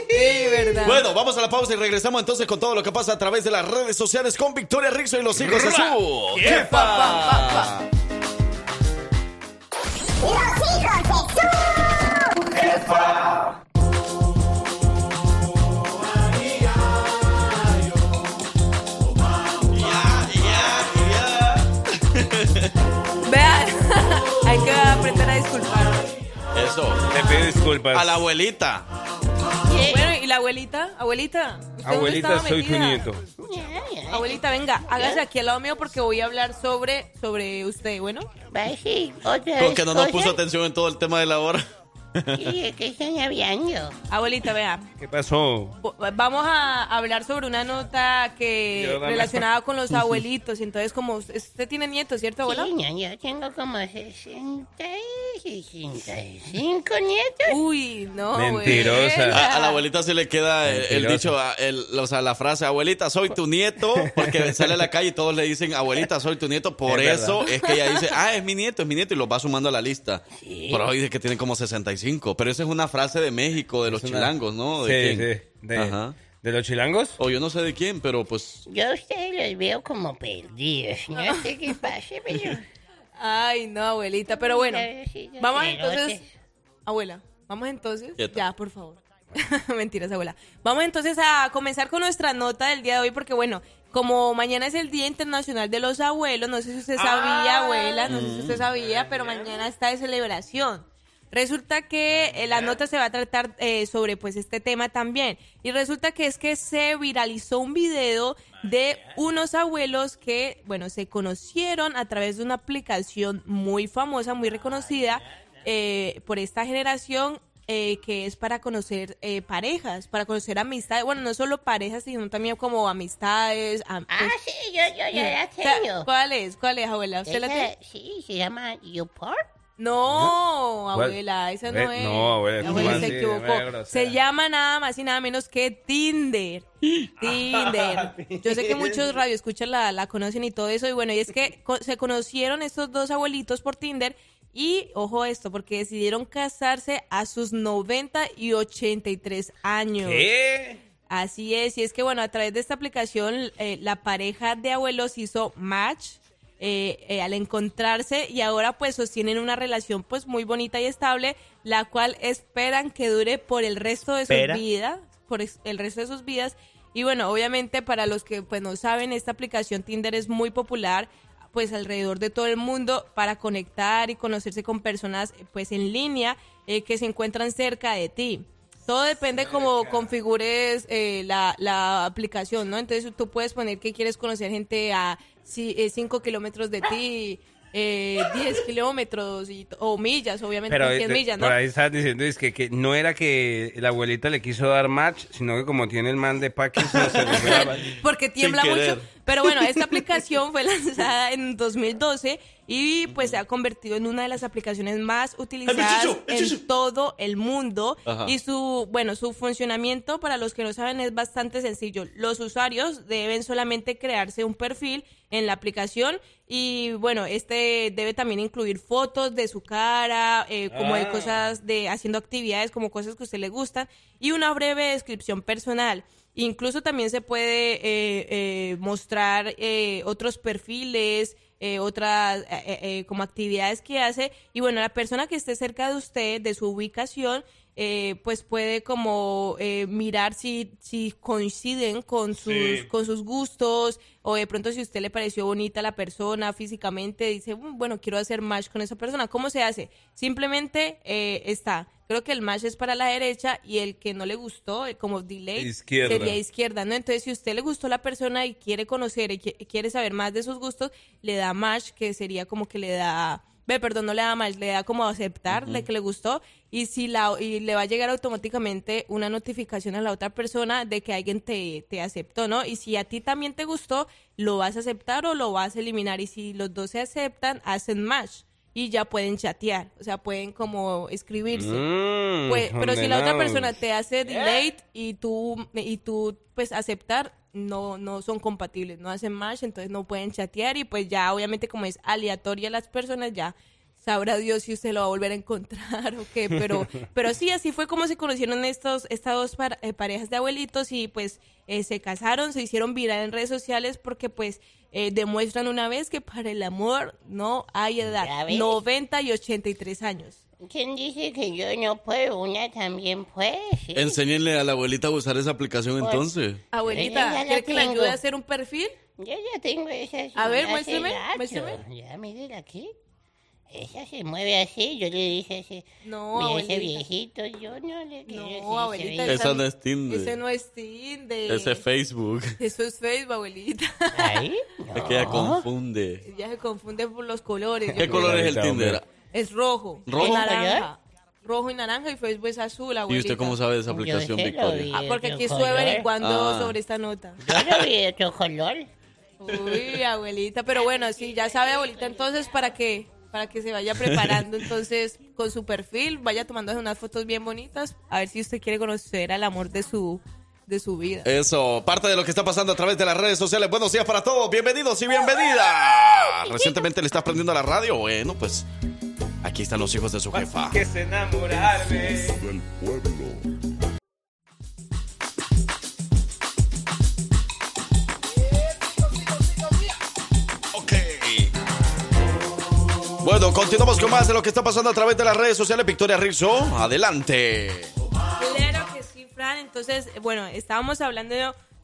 [SPEAKER 12] Sí, verdad.
[SPEAKER 1] Bueno, vamos a la pausa y regresamos entonces con todo lo que pasa a través de las redes sociales con Victoria Rixo y los hijos de su. ¡Jefa!
[SPEAKER 12] Vean,
[SPEAKER 1] Eso.
[SPEAKER 3] Te pido disculpas.
[SPEAKER 1] A la abuelita.
[SPEAKER 12] Bueno, ¿y la abuelita? Abuelita. ¿usted dónde
[SPEAKER 3] Abuelita,
[SPEAKER 12] estaba
[SPEAKER 3] soy tu
[SPEAKER 12] metida?
[SPEAKER 3] nieto.
[SPEAKER 12] Abuelita, venga, hágase aquí al lado mío porque voy a hablar sobre, sobre usted, ¿bueno?
[SPEAKER 4] Va, sí, otra
[SPEAKER 1] Con
[SPEAKER 4] vez
[SPEAKER 1] que no nos
[SPEAKER 4] cosas.
[SPEAKER 1] puso atención en todo el tema de la hora. [laughs]
[SPEAKER 4] Sí, ¿de qué están hablando?
[SPEAKER 12] Abuelita, vea.
[SPEAKER 3] ¿Qué pasó?
[SPEAKER 12] Vamos a hablar sobre una nota que relacionada con los [laughs] abuelitos. Entonces, como usted, tiene nietos, ¿cierto, abuela?
[SPEAKER 4] Sí, no, yo tengo como 60 y 65 nietos.
[SPEAKER 12] Uy, no,
[SPEAKER 3] Mentirosa.
[SPEAKER 1] A, a la abuelita se le queda el, dicho, a- el- o sea, la frase, abuelita, soy tu nieto, porque sale a la calle y todos le dicen, abuelita, soy tu nieto. Por
[SPEAKER 3] Es
[SPEAKER 1] eso
[SPEAKER 3] verdad.
[SPEAKER 1] es que ella dice, ah, es mi nieto, es mi nieto, y lo va sumando a la lista. Por ahí dice que tiene como 65. Pero esa es una frase de México, de los
[SPEAKER 3] una-
[SPEAKER 1] chilangos, ¿no?
[SPEAKER 3] Sí,
[SPEAKER 1] ¿De quién?
[SPEAKER 3] sí. De,
[SPEAKER 1] Ajá.
[SPEAKER 3] ¿De los chilangos?
[SPEAKER 1] O yo no sé de quién, pero pues...
[SPEAKER 4] Yo a ustedes los veo como perdidos. No sé qué pasa, pero... [laughs]
[SPEAKER 12] Ay, no, abuelita. Pero bueno,
[SPEAKER 4] Sí,
[SPEAKER 12] vamos entonces. Abuela, vamos entonces. Ya, por favor. [laughs] Mentiras, abuela. Vamos entonces a comenzar con nuestra nota del día de hoy, porque bueno, como mañana es el Día Internacional de los Abuelos, no sé si usted sabía, abuela, no sé si usted sabía, pero mañana está de celebración. Resulta que eh, la nota se va a tratar eh, sobre pues este tema también. Y resulta que es que se viralizó un video de unos abuelos que, bueno, se conocieron a través de una aplicación muy famosa, muy reconocida eh, por esta generación, eh, que es para conocer eh, parejas, para conocer amistades. Bueno, no solo parejas, sino también como amistades. am-
[SPEAKER 4] Ah,
[SPEAKER 12] pues-
[SPEAKER 4] sí, yo, yo ya la
[SPEAKER 12] O sea,
[SPEAKER 4] tengo.
[SPEAKER 12] ¿Cuál es? ¿Cuál es, abuela? ¿Usted la
[SPEAKER 4] Esa-
[SPEAKER 12] tiene?
[SPEAKER 4] Sí, se llama YouPorn.
[SPEAKER 12] No,
[SPEAKER 3] ¿Cuál?
[SPEAKER 12] abuela, esa no es.
[SPEAKER 3] no, abuela,
[SPEAKER 12] La
[SPEAKER 3] ¿cómo
[SPEAKER 12] abuela se
[SPEAKER 3] así?
[SPEAKER 12] equivocó. Se llama nada más y nada menos que Tinder. Tinder. [laughs] Yo sé que muchos radioescuchas la, la conocen y todo eso. Y bueno, y es que co- se conocieron estos dos abuelitos por Tinder. Y ojo esto, porque decidieron casarse a sus 90 y 83 años.
[SPEAKER 3] ¿Qué?
[SPEAKER 12] Así es, y es que bueno, a través de esta aplicación eh, la pareja de abuelos hizo match eh, eh, al encontrarse y ahora pues sostienen una relación pues muy bonita y estable, la cual esperan que dure por el resto de sus vidas, por el resto de sus vidas. Y bueno, obviamente para los que pues no saben, esta aplicación Tinder es muy popular pues alrededor de todo el mundo para conectar y conocerse con personas pues en línea eh, que se encuentran cerca de ti. Todo depende cómo configures eh, la, la aplicación, ¿no? Entonces tú puedes poner que quieres conocer gente a 5 kilómetros de ti, eh, 10 kilómetros y, o millas, obviamente
[SPEAKER 3] Pero
[SPEAKER 12] 100
[SPEAKER 3] de-
[SPEAKER 12] millas, ¿no?
[SPEAKER 3] por ahí estás diciendo es que, que no era que la abuelita le quiso dar match, sino que como tiene el man de Parkinson, se. [laughs]
[SPEAKER 12] Porque tiembla mucho. Pero bueno, esta [laughs] aplicación fue lanzada en 2012 y pues se ha convertido en una de las aplicaciones más utilizadas en todo el mundo.
[SPEAKER 1] Ajá.
[SPEAKER 12] Y su, bueno, su funcionamiento, para los que no saben, es bastante sencillo. Los usuarios deben solamente crearse un perfil en la aplicación y bueno, este debe también incluir fotos de su cara, eh, como de
[SPEAKER 13] Ah.
[SPEAKER 12] cosas de haciendo actividades, como cosas que a usted le gustan y una breve descripción personal. Incluso también se puede eh, eh, mostrar eh, otros perfiles, eh, otras eh, como actividades que hace. Y bueno, la persona que esté cerca de usted, de su ubicación, eh, pues puede como eh, mirar si, si coinciden con sus,
[SPEAKER 13] Sí.
[SPEAKER 12] con sus gustos o de pronto si a usted le pareció bonita la persona físicamente, dice, "Mm, bueno, quiero hacer match con esa persona. ¿Cómo se hace? Simplemente eh, está. Creo que el match es para la derecha y el que no le gustó, eh, como delay,
[SPEAKER 3] Izquierda.
[SPEAKER 12] sería izquierda, ¿no? Entonces, si a usted le gustó la persona y quiere conocer y qui- quiere saber más de sus gustos, le da match, que sería como que le da ve, perdón, no le da mal, le da como aceptar de que le gustó y si la y le va a llegar automáticamente una notificación a la otra persona de que alguien te, te aceptó, ¿no? Y si a ti también te gustó, lo vas a aceptar o lo vas a eliminar y si los dos se aceptan, hacen match y ya pueden chatear, o sea, pueden como escribirse.
[SPEAKER 3] Mm,
[SPEAKER 12] Pues, pero si la otra persona te hace delete y tú y tú pues aceptar no no son compatibles, no hacen match, entonces no pueden chatear y pues ya obviamente como es aleatoria las personas ya sabrá Dios si usted lo va a volver a encontrar o qué, pero [laughs] pero sí así fue como se conocieron estos estas dos par- eh, parejas de abuelitos y pues eh, se casaron, se hicieron viral en redes sociales porque pues eh, demuestran una vez que para el amor no hay
[SPEAKER 4] ¿Ya
[SPEAKER 12] edad,
[SPEAKER 4] ves?
[SPEAKER 12] 90 y 83 años.
[SPEAKER 4] ¿Quién dice que yo no puedo? Una también puede. sí.
[SPEAKER 1] Enséñenle a la abuelita a usar esa aplicación
[SPEAKER 4] Pues,
[SPEAKER 1] entonces.
[SPEAKER 12] Abuelita, ¿quiere que le ayude a hacer un perfil?
[SPEAKER 4] Yo ya tengo esa.
[SPEAKER 12] A ver,
[SPEAKER 4] rato.
[SPEAKER 12] muéstrame.
[SPEAKER 4] Ya, mírela aquí. Ella se mueve así. Yo le dije así.
[SPEAKER 12] No,
[SPEAKER 4] Mira ese
[SPEAKER 12] abuelita.
[SPEAKER 4] viejito, yo no le quiero decir
[SPEAKER 12] No,
[SPEAKER 4] ese
[SPEAKER 12] abuelita.
[SPEAKER 4] viejito.
[SPEAKER 1] Esa no es Tinder.
[SPEAKER 12] Ese no es Tinder.
[SPEAKER 1] Ese es Facebook.
[SPEAKER 12] Eso es Facebook, abuelita.
[SPEAKER 4] ¿Ahí?
[SPEAKER 1] Es que ella confunde.
[SPEAKER 12] Ya se confunde por los colores.
[SPEAKER 1] ¿Qué color es el Tinder?
[SPEAKER 12] Es rojo.
[SPEAKER 1] ¿Rojo?
[SPEAKER 12] Y naranja. Rojo y naranja y Facebook es azul,
[SPEAKER 1] ¿Y
[SPEAKER 12] abuelita.
[SPEAKER 1] usted cómo sabe de esa aplicación,
[SPEAKER 4] Yo se lo vi.
[SPEAKER 1] Victoria?
[SPEAKER 12] Ah, porque aquí y
[SPEAKER 4] color.
[SPEAKER 12] cuando
[SPEAKER 1] Ah.
[SPEAKER 12] sobre esta nota.
[SPEAKER 4] Yo lo vi de otro color.
[SPEAKER 12] Uy, abuelita. Pero bueno, sí, ya sabe, abuelita, entonces, ¿para qué? Para que se vaya preparando, entonces, con su perfil, vaya tomando unas fotos bien bonitas, a ver si usted quiere conocer al amor de su, de su vida.
[SPEAKER 1] Eso, parte de lo que está pasando a través de las redes sociales. Buenos días para todos, bienvenidos y bienvenidas. Recientemente le estás prendiendo la radio. Bueno, pues aquí están los hijos de su jefa.
[SPEAKER 3] Que se enamorarme.
[SPEAKER 8] Del pueblo.
[SPEAKER 1] Bueno, continuamos con más de lo que está pasando a través de las redes sociales. Victoria Rizzo, adelante.
[SPEAKER 12] Claro que sí, Fran. Entonces, bueno, estábamos hablando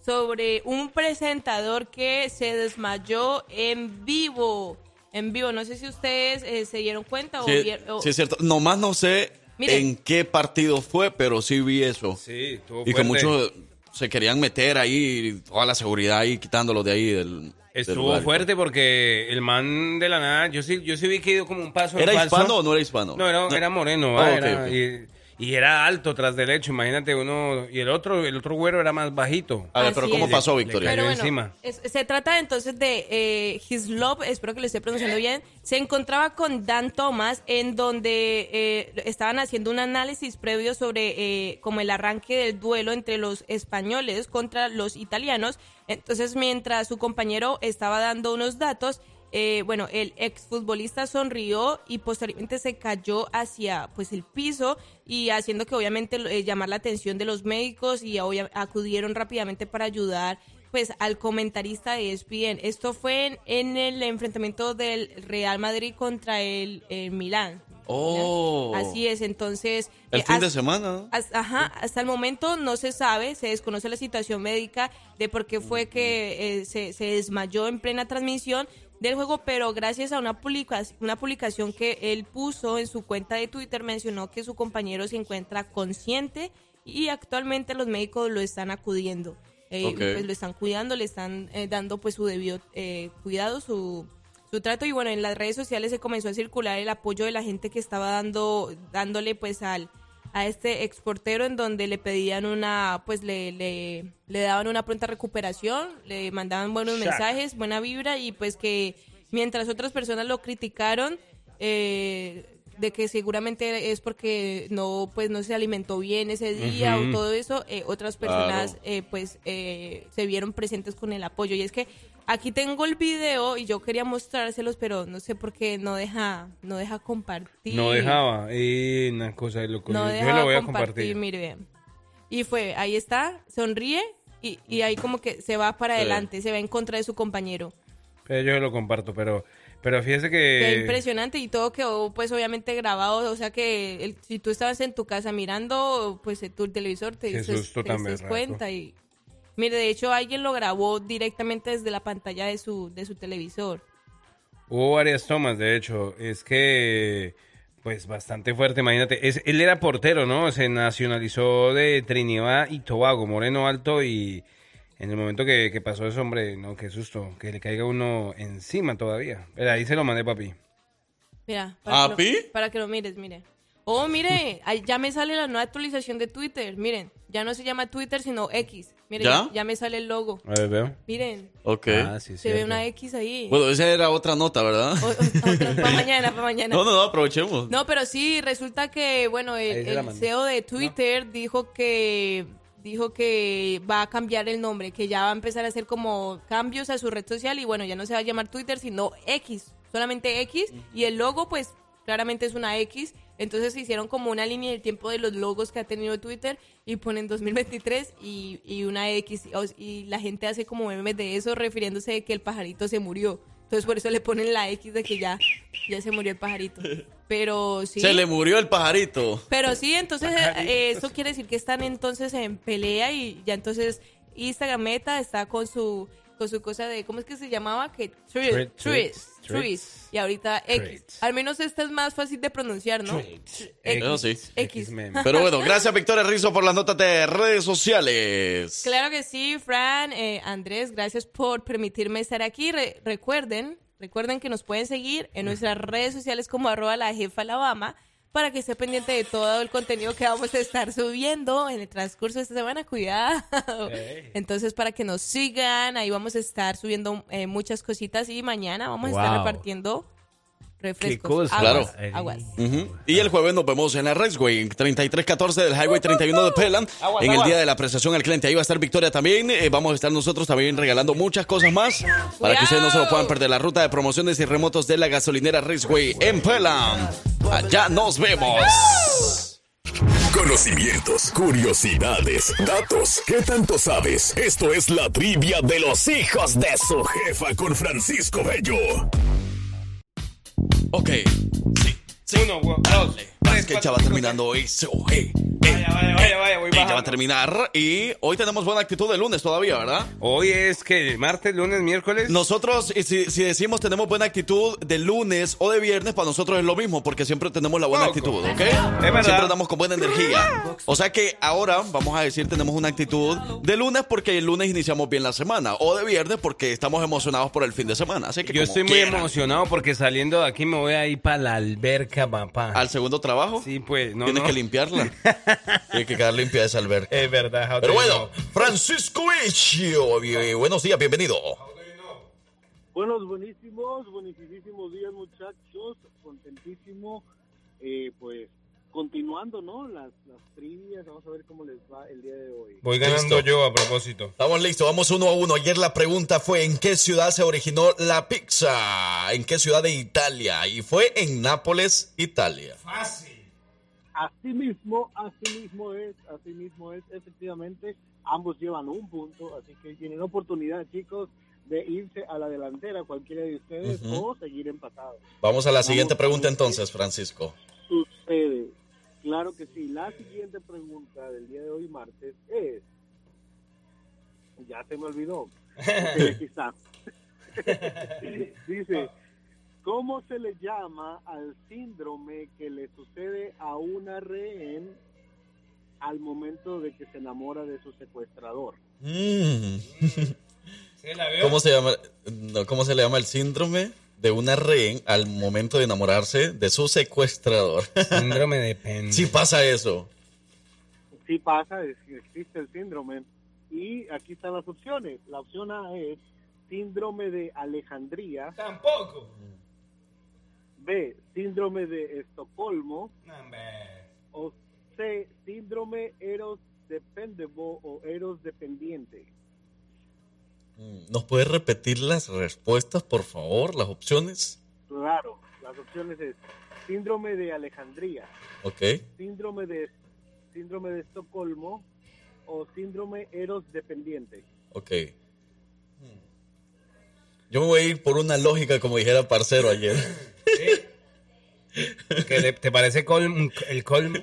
[SPEAKER 12] sobre un presentador que se desmayó en vivo. En vivo, no sé si ustedes eh, se dieron cuenta o,
[SPEAKER 1] Sí,
[SPEAKER 12] o-
[SPEAKER 1] sí, es cierto. Nomás no sé en qué partido fue, pero sí vi eso.
[SPEAKER 3] Sí, estuvo
[SPEAKER 1] Y que muchos se querían meter ahí, toda la seguridad ahí, quitándolo de ahí del.
[SPEAKER 3] Estuvo fuerte porque el man de la nada, yo sí, yo sí vi que dio como un paso en
[SPEAKER 1] ¿Era hispano o no era hispano?
[SPEAKER 3] No, era, era moreno,
[SPEAKER 1] Ah,
[SPEAKER 3] ah,
[SPEAKER 1] ok,
[SPEAKER 3] era-
[SPEAKER 1] ok.
[SPEAKER 3] Y, y era alto tras del hecho, imagínate uno, y el otro, el otro güero era más bajito.
[SPEAKER 1] A ver, pero ¿cómo
[SPEAKER 12] es.
[SPEAKER 1] pasó,
[SPEAKER 3] Le- le
[SPEAKER 1] Victoria?
[SPEAKER 3] cayó
[SPEAKER 12] Pero bueno,
[SPEAKER 3] encima.
[SPEAKER 12] es- se trata entonces de eh, His Love, espero que lo esté pronunciando bien. Se encontraba con Dan Thomas, en donde eh, estaban haciendo un análisis previo sobre eh, como el arranque del duelo entre los españoles contra los italianos. Entonces, mientras su compañero estaba dando unos datos, eh, bueno, el exfutbolista sonrió y posteriormente se cayó hacia pues el piso y haciendo que obviamente eh, llamar la atención de los médicos y acudieron rápidamente para ayudar pues al comentarista de ESPN. Esto fue en, en el enfrentamiento del Real Madrid contra el, el Milán.
[SPEAKER 1] Oh.
[SPEAKER 12] Así es, entonces...
[SPEAKER 1] El
[SPEAKER 12] eh,
[SPEAKER 1] fin de
[SPEAKER 12] hasta-
[SPEAKER 1] semana, ¿no?
[SPEAKER 12] hasta- Ajá, hasta el momento no se sabe, se desconoce la situación médica de por qué fue que eh, se, se desmayó en plena transmisión del juego, pero gracias a una, publica- una publicación que él puso en su cuenta de Twitter mencionó que su compañero se encuentra consciente y actualmente los médicos lo están acudiendo. Eh, pues lo están cuidando, le están eh, dando pues su debido eh, cuidado, su, su trato y bueno, en las redes sociales se comenzó a circular el apoyo de la gente que estaba dando dándole pues al a este exportero en donde le pedían una pues le, le, le daban una pronta recuperación, le mandaban buenos
[SPEAKER 3] Shaq.
[SPEAKER 12] mensajes, buena vibra y pues que mientras otras personas lo criticaron eh, de que seguramente es porque no pues no se alimentó bien ese día o todo eso, eh, otras personas
[SPEAKER 1] Claro.
[SPEAKER 12] eh, pues eh, se vieron presentes con el apoyo. Y es que aquí tengo el video y yo quería mostrárselos, pero no sé por qué no deja, no deja compartir.
[SPEAKER 3] No dejaba. Y una cosa de loco.
[SPEAKER 12] No
[SPEAKER 3] yo lo voy a
[SPEAKER 12] compartir,
[SPEAKER 3] compartir.
[SPEAKER 12] mire. Y fue, ahí está, sonríe y, y ahí como que se va para
[SPEAKER 3] Sí.
[SPEAKER 12] adelante, se va en contra de su compañero.
[SPEAKER 3] Pero yo lo comparto, pero, pero fíjese
[SPEAKER 12] Qué
[SPEAKER 3] que...
[SPEAKER 12] impresionante y todo quedó pues obviamente grabado, o sea que el- si tú estabas en tu casa mirando pues tu televisor te
[SPEAKER 3] Qué
[SPEAKER 12] dices, te
[SPEAKER 3] berraco.
[SPEAKER 12] cuenta y mire, de hecho alguien lo grabó directamente desde la pantalla de su de su televisor.
[SPEAKER 3] Hubo varias tomas, de hecho. Es que, pues, bastante fuerte, imagínate. Es, él era portero, ¿no? Se nacionalizó de Trinidad y Tobago, moreno alto, y en el momento que, que pasó eso, hombre, no, qué susto, que le caiga uno encima todavía. Pero ahí se lo mandé, papi.
[SPEAKER 12] Mira. Para
[SPEAKER 1] ¿Ah,
[SPEAKER 12] que lo- para que lo mires, mire. Oh, mire, ahí ya me sale la nueva actualización de Twitter. Miren, ya no se llama Twitter, sino X. Miren,
[SPEAKER 1] ¿Ya?
[SPEAKER 12] ya, me sale el logo.
[SPEAKER 3] A ver, veo.
[SPEAKER 12] Miren,
[SPEAKER 1] Ok.
[SPEAKER 3] Ah, sí,
[SPEAKER 12] se ve una X ahí.
[SPEAKER 1] Bueno, esa era otra nota, ¿verdad?
[SPEAKER 12] Para [laughs] mañana, para mañana.
[SPEAKER 1] No, no, no, aprovechemos.
[SPEAKER 12] No, pero sí, resulta que, bueno, el, el. CEO de Twitter dijo que dijo que va a cambiar el nombre, que ya va a empezar a hacer como cambios a su red social y bueno, ya no se va a llamar Twitter, sino X, solamente X y el logo pues claramente es una X, entonces hicieron como una línea del tiempo de los logos que ha tenido Twitter y ponen 2023 y, y una X y la gente hace como memes de eso refiriéndose de que el pajarito se murió. Entonces por eso le ponen la X de que ya, ya se murió el pajarito. Pero sí.
[SPEAKER 1] Se le murió el pajarito.
[SPEAKER 12] Pero sí, entonces eh, eso quiere decir que están entonces en pelea y ya entonces Instagram Meta está con su con su cosa de ¿cómo es que se llamaba? Que Threads, Threads. y ahorita X. Al menos esta es más fácil de pronunciar, ¿no? X. X.
[SPEAKER 1] Pero bueno, gracias Victoria Rizzo por las notas de redes sociales.
[SPEAKER 12] Claro que sí, Fran, eh, Andrés, gracias por permitirme estar aquí. Re- recuerden, recuerden que nos pueden seguir en nuestras redes sociales como arroba la jefa Alabama para que esté pendiente de todo el contenido que vamos a estar subiendo en el transcurso de esta semana. Cuidado. Entonces, para que nos sigan, ahí vamos a estar subiendo eh, muchas cositas y mañana vamos a estar repartiendo refrescos.
[SPEAKER 1] cosa.
[SPEAKER 12] aguas,
[SPEAKER 1] Claro.
[SPEAKER 12] aguas.
[SPEAKER 1] Y el jueves nos vemos en la Raceway 3314 del Highway 31 de Pelan.
[SPEAKER 3] Aguas,
[SPEAKER 1] en el día de la apreciación al cliente. Ahí va a estar Victoria también. Eh, vamos a estar nosotros también regalando muchas cosas más para que ustedes no se lo puedan perder. La ruta de promociones y remotos de la gasolinera Raceway en Pelan. Allá nos vemos.
[SPEAKER 8] Conocimientos, curiosidades, datos. ¿Qué tanto sabes? Esto es la trivia de los hijos de su jefa con Francisco Bello.
[SPEAKER 1] Ok. Sí. sí.
[SPEAKER 3] Uno, dos,
[SPEAKER 1] Es que ya va terminando eso. eh.
[SPEAKER 3] Vaya, vaya, vaya, vaya, voy
[SPEAKER 1] ya va a terminar. Y hoy tenemos buena actitud de lunes todavía, ¿verdad?
[SPEAKER 3] Hoy es que martes, lunes, miércoles.
[SPEAKER 1] Nosotros, y si, si decimos tenemos buena actitud de lunes o de viernes, para nosotros es lo mismo, porque siempre tenemos la buena
[SPEAKER 3] Poco.
[SPEAKER 1] actitud, ¿ok?
[SPEAKER 3] verdad.
[SPEAKER 1] Siempre andamos con buena energía. O sea que ahora vamos a decir tenemos una actitud de lunes porque el lunes iniciamos bien la semana, o de viernes porque estamos emocionados por el fin de semana. Así que
[SPEAKER 3] Yo estoy muy
[SPEAKER 1] quieran.
[SPEAKER 3] emocionado porque saliendo de aquí me voy a ir para la alberca, papá.
[SPEAKER 1] ¿Al segundo trabajo?
[SPEAKER 3] Sí, pues, no,
[SPEAKER 1] Tienes
[SPEAKER 3] no.
[SPEAKER 1] que limpiarla. [laughs] Tiene que quedar limpia esa alberca.
[SPEAKER 3] Es verdad,
[SPEAKER 1] Pero bueno, Francisco bi- buenos días, bienvenido.
[SPEAKER 13] Buenos, buenísimos, buenísimos días muchachos, contentísimo, eh, pues continuando, ¿no? Las, las trivias, vamos a ver cómo les va el día de hoy.
[SPEAKER 3] Voy ganando
[SPEAKER 1] Listo.
[SPEAKER 3] yo a propósito.
[SPEAKER 1] Estamos listos, vamos uno a uno. Ayer la pregunta fue ¿en qué ciudad se originó la pizza? ¿En qué ciudad de Italia? Y fue en Nápoles, Italia.
[SPEAKER 13] Así mismo, así mismo es, así mismo es, efectivamente, ambos llevan un punto, así que tienen oportunidad, chicos, de irse a la delantera, cualquiera de ustedes, o seguir empatados.
[SPEAKER 1] Vamos a la siguiente
[SPEAKER 13] Vamos
[SPEAKER 1] pregunta entonces, Francisco.
[SPEAKER 13] Sucede. Claro que sí. La siguiente pregunta del día de hoy, martes, es. Ya se me olvidó. [laughs] Aquí está. [laughs] Dice: ¿Cómo se le llama al síndrome que le sucede a una rehén al momento de que se enamora de su secuestrador?
[SPEAKER 1] Mm. ¿Cómo se llama? no, ¿Cómo se le llama el síndrome de una rehén al momento de enamorarse de su secuestrador? [laughs]
[SPEAKER 3] Síndrome de pen.
[SPEAKER 1] Sí pasa eso.
[SPEAKER 13] Sí pasa, es- existe el síndrome. Y aquí están las opciones. La opción A es síndrome de Alejandría.
[SPEAKER 3] Tampoco.
[SPEAKER 13] B, síndrome de Estocolmo. O C, síndrome Eros Dependable o Eros Dependiente.
[SPEAKER 1] Mm, ¿Nos puedes repetir las respuestas, por favor? Las opciones.
[SPEAKER 13] Claro, las opciones es síndrome de Alejandría,
[SPEAKER 1] Ok.
[SPEAKER 13] síndrome de síndrome de Estocolmo o síndrome Eros Dependiente.
[SPEAKER 1] Ok. Yo me voy a ir por una lógica, como dijera Parcero ayer.
[SPEAKER 3] ¿Que le- ¿Te parece colmo- el colmo?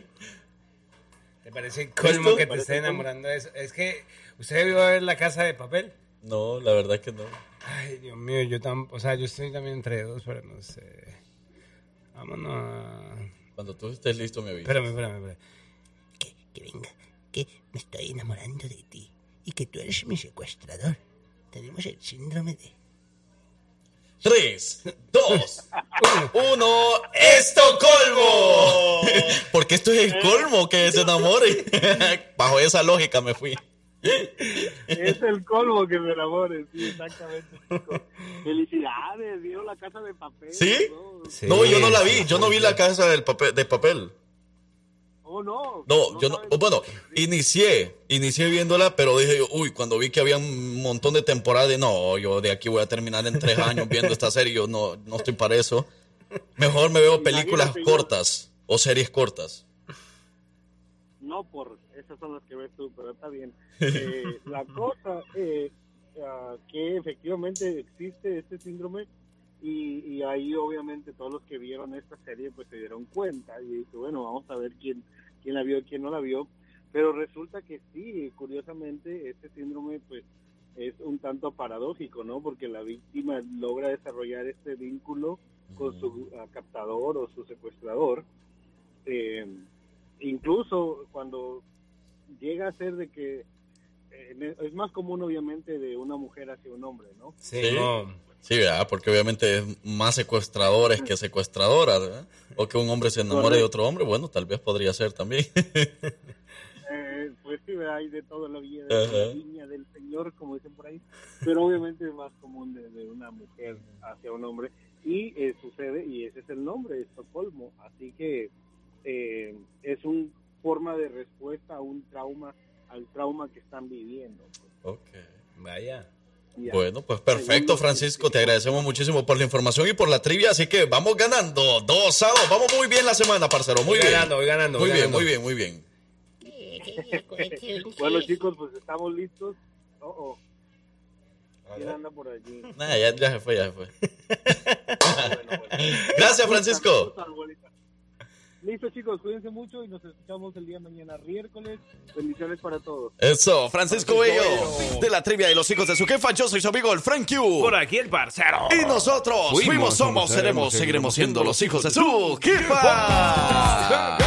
[SPEAKER 3] ¿Te parece el colmo
[SPEAKER 1] ¿Esto?
[SPEAKER 3] que te
[SPEAKER 1] ¿Parece
[SPEAKER 3] esté
[SPEAKER 1] colmo?
[SPEAKER 3] enamorando de eso? Es que, ¿usted vio a ver la casa de papel?
[SPEAKER 1] No, la verdad que no.
[SPEAKER 3] Ay, Dios mío, yo tam, o sea, yo estoy también entre dos, pero no sé. Vámonos a...
[SPEAKER 1] Cuando tú estés listo, me avisas.
[SPEAKER 3] Espérame, espérame, espérame.
[SPEAKER 14] que venga, que me estoy enamorando de ti y que tú eres mi secuestrador. Tenemos el síndrome de...
[SPEAKER 1] Tres, dos, Uno, Estocolmo. [laughs] Porque esto es el colmo que se enamore. [laughs] Bajo esa lógica me fui. [laughs]
[SPEAKER 13] Es el colmo que me enamore, sí, exactamente. Felicidades, vieron la casa de papel.
[SPEAKER 1] ¿Sí?
[SPEAKER 13] ¿no?
[SPEAKER 1] No, yo no la vi. Yo no vi la casa del papel, de papel.
[SPEAKER 13] Oh, no.
[SPEAKER 1] No, yo no. Bueno, inicié, inicié viéndola, pero dije, uy, cuando vi que había un montón de temporadas, no, yo de aquí voy a terminar en tres años viendo esta serie, yo no, no estoy para eso. Mejor me veo películas
[SPEAKER 13] Imagínate, yo-
[SPEAKER 1] cortas o series cortas.
[SPEAKER 13] No por esas son las que ves tú, pero está bien. Eh, [laughs] la cosa es ah, que efectivamente existe este síndrome y, y ahí obviamente todos los que vieron esta serie pues se dieron cuenta y dije, bueno, vamos a ver quién, quién la vio y quién no la vio. Pero resulta que sí, curiosamente, este síndrome pues es un tanto paradójico, ¿no? Porque la víctima logra desarrollar este vínculo con su ah, captador o su secuestrador. Eh, incluso cuando llega a ser de que eh, es más común obviamente de una mujer hacia un hombre, ¿no?
[SPEAKER 1] Sí, sí. ¿verdad? porque obviamente es más secuestradores que secuestradoras, ¿verdad? O que un hombre se enamore de otro hombre, bueno, tal vez podría ser también. [laughs]
[SPEAKER 13] Eh, pues sí, hay de todo en la vida, de la viña del señor, como dicen por ahí, pero obviamente es más común de, de una mujer hacia un hombre. Y eh, sucede, y ese es el nombre, Estocolmo, así que eh, es una forma de respuesta a un trauma, al trauma que están viviendo.
[SPEAKER 1] Ok.
[SPEAKER 15] Vaya.
[SPEAKER 13] Ya.
[SPEAKER 1] Bueno, pues perfecto, Francisco. Te agradecemos muchísimo por la información y por la trivia. Así que vamos ganando. Dos a dos. Vamos muy bien la semana, parcero. Muy
[SPEAKER 15] Voy
[SPEAKER 1] bien.
[SPEAKER 15] ganando, voy ganando,
[SPEAKER 1] Muy
[SPEAKER 15] voy
[SPEAKER 1] bien,
[SPEAKER 15] ganando.
[SPEAKER 1] muy bien, muy bien. [laughs]
[SPEAKER 13] Bueno chicos, pues estamos listos. Oh, oh. ¿Quién anda por allí?
[SPEAKER 1] Nah, ya, ya se fue, ya se fue. [laughs] Gracias, Francisco.
[SPEAKER 13] Listo chicos, cuídense mucho y nos escuchamos el día de mañana, miércoles. Bendiciones para todos.
[SPEAKER 3] Eso, Francisco Bello, de la trivia de los hijos de su jefa. Yo soy su amigo el Frank Q.
[SPEAKER 15] Por aquí el parcero.
[SPEAKER 3] Y nosotros fuimos, somos, seremos, seguiremos siendo los hijos de su jefa.